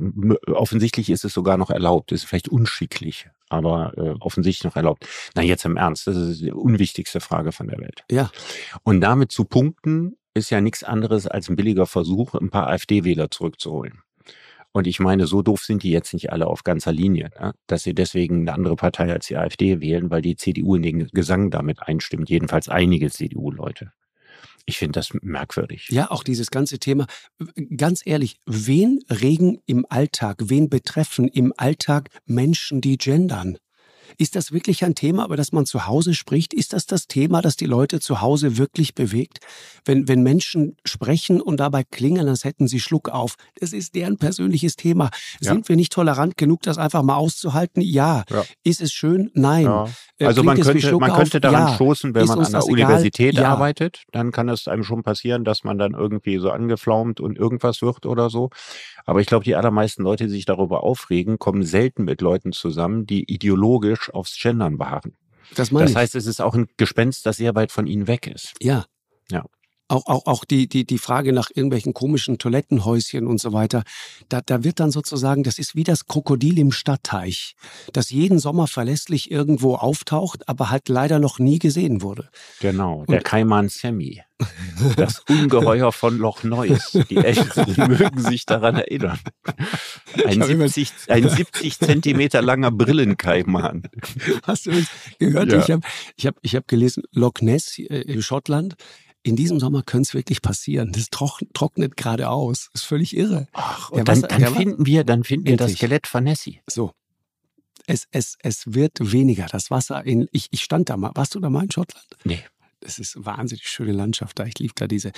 offensichtlich ist es sogar noch erlaubt. ist vielleicht unschicklich, aber äh, offensichtlich noch erlaubt. Na, jetzt im Ernst, das ist die unwichtigste Frage von der Welt. Ja. Und damit zu punkten, ist ja nichts anderes als ein billiger Versuch, ein paar AfD-Wähler zurückzuholen. Und ich meine, so doof sind die jetzt nicht alle auf ganzer Linie, ne? dass sie deswegen eine andere Partei als die AfD wählen, weil die CDU in den Gesang damit einstimmt, jedenfalls einige CDU-Leute. Ich finde das merkwürdig. Ja, auch dieses ganze Thema. Ganz ehrlich, wen regen im Alltag, wen betreffen im Alltag Menschen, die gendern? Ist das wirklich ein Thema, über das man zu Hause spricht? Ist das das Thema, das die Leute zu Hause wirklich bewegt? Wenn, wenn Menschen sprechen und dabei klingen, als hätten sie Schluck auf. Das ist deren persönliches Thema. Ja. Sind wir nicht tolerant genug, das einfach mal auszuhalten? Ja. ja. Ist es schön? Nein. Ja. Äh, also man könnte, man könnte daran ja. stoßen, wenn ist man an der Universität ja. arbeitet, dann kann es einem schon passieren, dass man dann irgendwie so angeflaumt und irgendwas wird oder so. Aber ich glaube, die allermeisten Leute, die sich darüber aufregen, kommen selten mit Leuten zusammen, die ideologisch aufs Gendern beharren. Das, meine das heißt, es ist auch ein Gespenst, das sehr weit von ihnen weg ist. Ja. Ja auch, auch, auch die, die, die Frage nach irgendwelchen komischen Toilettenhäuschen und so weiter, da, da wird dann sozusagen, das ist wie das Krokodil im Stadtteich, das jeden Sommer verlässlich irgendwo auftaucht, aber halt leider noch nie gesehen wurde. Genau, der Kaiman Sammy. Das Ungeheuer von Loch Neuss. Die Echten mögen sich daran erinnern. Ein 70, ein 70 Zentimeter langer Brillenkaiman. Hast du das gehört? Ja. Ich habe ich hab, ich hab gelesen, Loch Ness äh, in Schottland in diesem Sommer könnte es wirklich passieren. Das trocknet gerade aus. Das ist völlig irre. Ach, und dann, dann finden wir, dann finden wir das Skelett von Nessie. So. Es, es, es wird weniger. Das Wasser in, ich, ich stand da mal. Warst du da mal in Schottland? Nee. Das ist eine wahnsinnig schöne Landschaft da. Ich liebe da diese,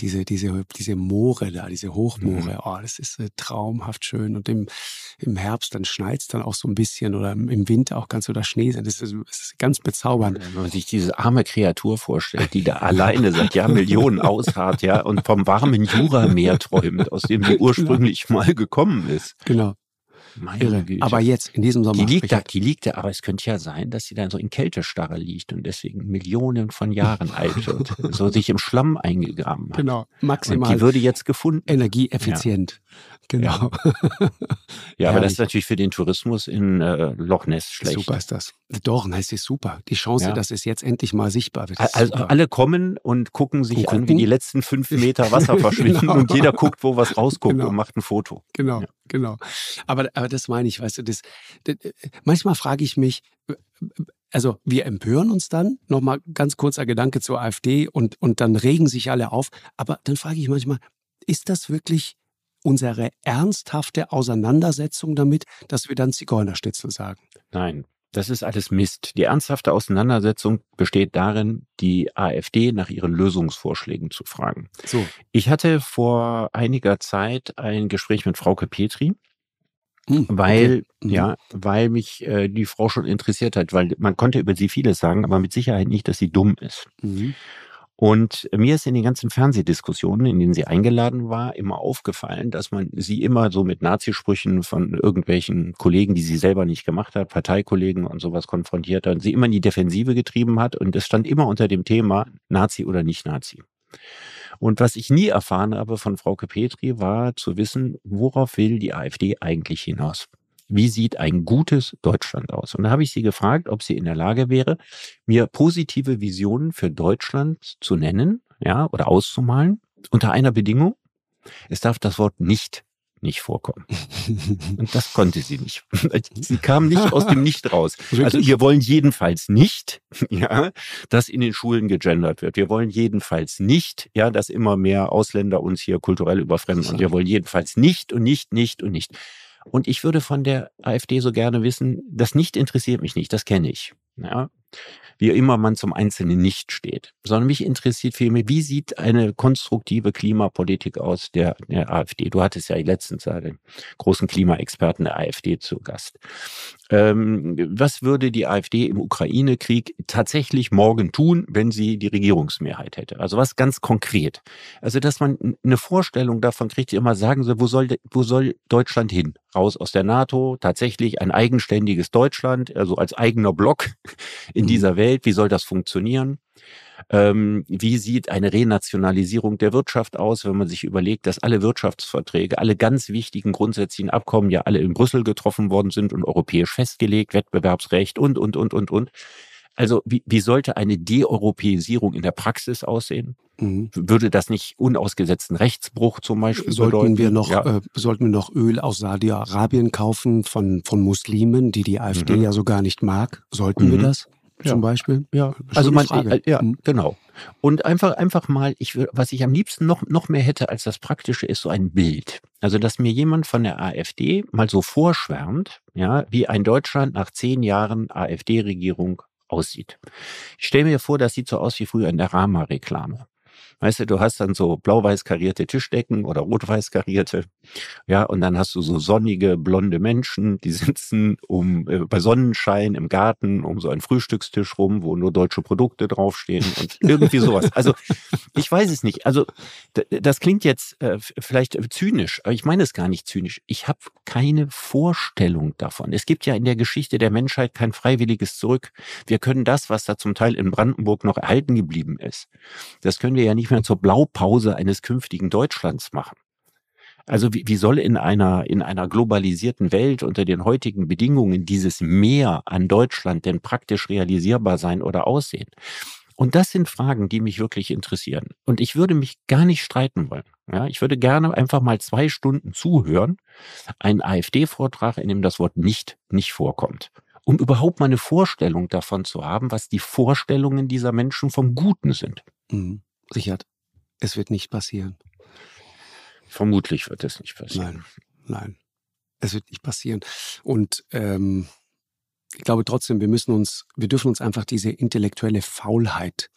diese, diese, diese Moore da, diese Hochmoore. Mhm. Oh, das ist äh, traumhaft schön. Und im, im Herbst, dann schneit es dann auch so ein bisschen oder im Winter auch ganz so der Schnee sein. Das ist, das ist ganz bezaubernd. Wenn man sich diese arme Kreatur vorstellt, die da alleine seit Jahrmillionen ausharrt, ja, und vom warmen Jurameer träumt, aus dem sie genau. ursprünglich genau. mal gekommen ist. Genau. Meine. Güte. Aber jetzt, in diesem Sommer. Die liegt da, die liegt da, aber es könnte ja sein, dass sie dann so in Kältestarre liegt und deswegen Millionen von Jahren alt wird. so sich im Schlamm eingegraben hat. Genau, maximal. Und die würde jetzt gefunden. Energieeffizient. Ja. Genau. Ja, ja aber das ist natürlich für den Tourismus in äh, Loch Ness schlecht. Super ist das. Doch, das ist super. Die Chance, ja. dass es jetzt endlich mal sichtbar wird. Also super. alle kommen und gucken sich und gucken. an, wie die letzten fünf Meter Wasser verschwinden genau. und jeder guckt, wo was rausguckt genau. und macht ein Foto. Genau, ja. genau. Aber, aber das meine ich, weißt du, das, das manchmal frage ich mich, also wir empören uns dann, nochmal ganz kurzer Gedanke zur AfD und, und dann regen sich alle auf. Aber dann frage ich manchmal, ist das wirklich unsere ernsthafte Auseinandersetzung damit, dass wir dann Zigeunerstitzel sagen. Nein, das ist alles Mist. Die ernsthafte Auseinandersetzung besteht darin, die AfD nach ihren Lösungsvorschlägen zu fragen. So. Ich hatte vor einiger Zeit ein Gespräch mit Frauke Petri. Hm, weil, okay. Mhm. ja, weil mich äh, die Frau schon interessiert hat, weil man konnte über sie vieles sagen, aber mit Sicherheit nicht, dass sie dumm ist. Mhm. Und mir ist in den ganzen Fernsehdiskussionen, in denen sie eingeladen war, immer aufgefallen, dass man sie immer so mit Nazisprüchen von irgendwelchen Kollegen, die sie selber nicht gemacht hat, Parteikollegen und sowas konfrontiert hat, und sie immer in die Defensive getrieben hat. Und es stand immer unter dem Thema Nazi oder nicht Nazi. Und was ich nie erfahren habe von Frau Petri, war zu wissen, worauf will die AfD eigentlich hinaus? Wie sieht ein gutes Deutschland aus? Und da habe ich sie gefragt, ob sie in der Lage wäre, mir positive Visionen für Deutschland zu nennen, ja, oder auszumalen, unter einer Bedingung. Es darf das Wort nicht nicht vorkommen. Und das konnte sie nicht. Sie kam nicht aus dem Nicht raus. Also wir wollen jedenfalls nicht, ja, dass in den Schulen gegendert wird. Wir wollen jedenfalls nicht, ja, dass immer mehr Ausländer uns hier kulturell überfremden. Und wir wollen jedenfalls nicht und nicht, nicht und nicht. Und ich würde von der AfD so gerne wissen, das nicht interessiert mich nicht, das kenne ich. Ja, wie immer man zum Einzelnen nicht steht, sondern mich interessiert vielmehr, wie sieht eine konstruktive Klimapolitik aus der, der AfD? Du hattest ja letztens den großen Klimaexperten der AfD zu Gast. Ähm, was würde die AfD im Ukraine-Krieg tatsächlich morgen tun, wenn sie die Regierungsmehrheit hätte? Also was ganz konkret. Also, dass man eine Vorstellung davon kriegt, die immer sagen soll, wo soll, wo soll Deutschland hin? Raus aus der NATO, tatsächlich ein eigenständiges Deutschland, also als eigener Block in dieser mhm. Welt. Wie soll das funktionieren? Ähm, wie sieht eine Renationalisierung der Wirtschaft aus, wenn man sich überlegt, dass alle Wirtschaftsverträge, alle ganz wichtigen grundsätzlichen Abkommen ja alle in Brüssel getroffen worden sind und europäisch festgelegt, Wettbewerbsrecht und, und, und, und, und. Also wie, wie sollte eine Deeuropäisierung in der Praxis aussehen? Mhm. Würde das nicht unausgesetzten Rechtsbruch zum Beispiel sollten bedeuten? Wir noch, ja. äh, sollten wir noch Öl aus Saudi-Arabien kaufen von, von Muslimen, die die AfD mhm. ja so gar nicht mag? Sollten mhm. wir das? Ja. zum Beispiel. Ja, also man, Frage. ja, mhm. genau. Und einfach, einfach mal, ich was ich am liebsten noch, noch mehr hätte als das Praktische, ist so ein Bild. Also, dass mir jemand von der AfD mal so vorschwärmt, ja, wie ein Deutschland nach zehn Jahren AfD-Regierung aussieht. Ich stelle mir vor, das sieht so aus wie früher in der Rama-Reklame. Weißt du, du hast dann so blau-weiß karierte Tischdecken oder rot-weiß karierte. Ja, und dann hast du so sonnige, blonde Menschen, die sitzen um, äh, bei Sonnenschein im Garten um so einen Frühstückstisch rum, wo nur deutsche Produkte draufstehen und irgendwie sowas. Also, ich weiß es nicht. Also, das klingt jetzt äh, vielleicht zynisch, aber ich meine es gar nicht zynisch. Ich habe keine Vorstellung davon. Es gibt ja in der Geschichte der Menschheit kein freiwilliges Zurück. Wir können das, was da zum Teil in Brandenburg noch erhalten geblieben ist, das können wir ja nicht mehr zur Blaupause eines künftigen Deutschlands machen. Also wie, wie soll in einer, in einer globalisierten Welt unter den heutigen Bedingungen dieses Mehr an Deutschland denn praktisch realisierbar sein oder aussehen? Und das sind Fragen, die mich wirklich interessieren. Und ich würde mich gar nicht streiten wollen. Ja, ich würde gerne einfach mal zwei Stunden zuhören, einen AfD-Vortrag, in dem das Wort nicht, nicht vorkommt. Um überhaupt mal eine Vorstellung davon zu haben, was die Vorstellungen dieser Menschen vom Guten sind. Mhm. Richard, es wird nicht passieren. Vermutlich wird es nicht passieren. Nein, nein. Es wird nicht passieren. Und ähm, ich glaube trotzdem, wir müssen uns, wir dürfen uns einfach diese intellektuelle Faulheit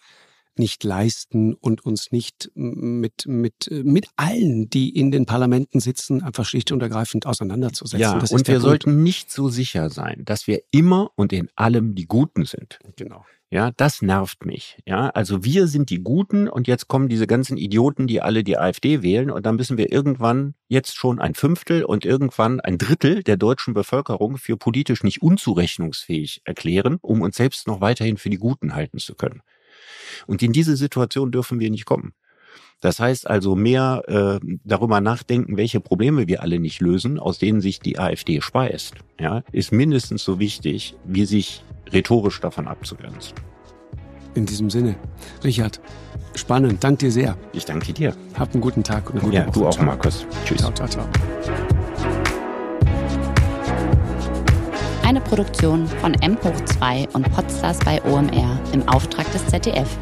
nicht leisten und uns nicht mit, mit, mit allen, die in den Parlamenten sitzen, einfach schlicht und ergreifend auseinanderzusetzen. Ja, das und wir sollten nicht so sicher sein, dass wir immer und in allem die Guten sind. Genau. Ja, das nervt mich. Ja, also wir sind die Guten und jetzt kommen diese ganzen Idioten, die alle die AfD wählen und dann müssen wir irgendwann jetzt schon ein Fünftel und irgendwann ein Drittel der deutschen Bevölkerung für politisch nicht unzurechnungsfähig erklären, um uns selbst noch weiterhin für die Guten halten zu können. Und in diese Situation dürfen wir nicht kommen. Das heißt also mehr äh, darüber nachdenken, welche Probleme wir alle nicht lösen, aus denen sich die AfD speist, ja, ist mindestens so wichtig, wie sich rhetorisch davon abzugrenzen. In diesem Sinne, Richard, spannend, danke dir sehr. Ich danke dir. Hab einen guten Tag und eine gute ja, Woche. du auch, ciao. Markus. Tschüss. Ciao, ciao, ciao. Eine Produktion von M hoch 2 und Podstars bei OMR im Auftrag des ZDF.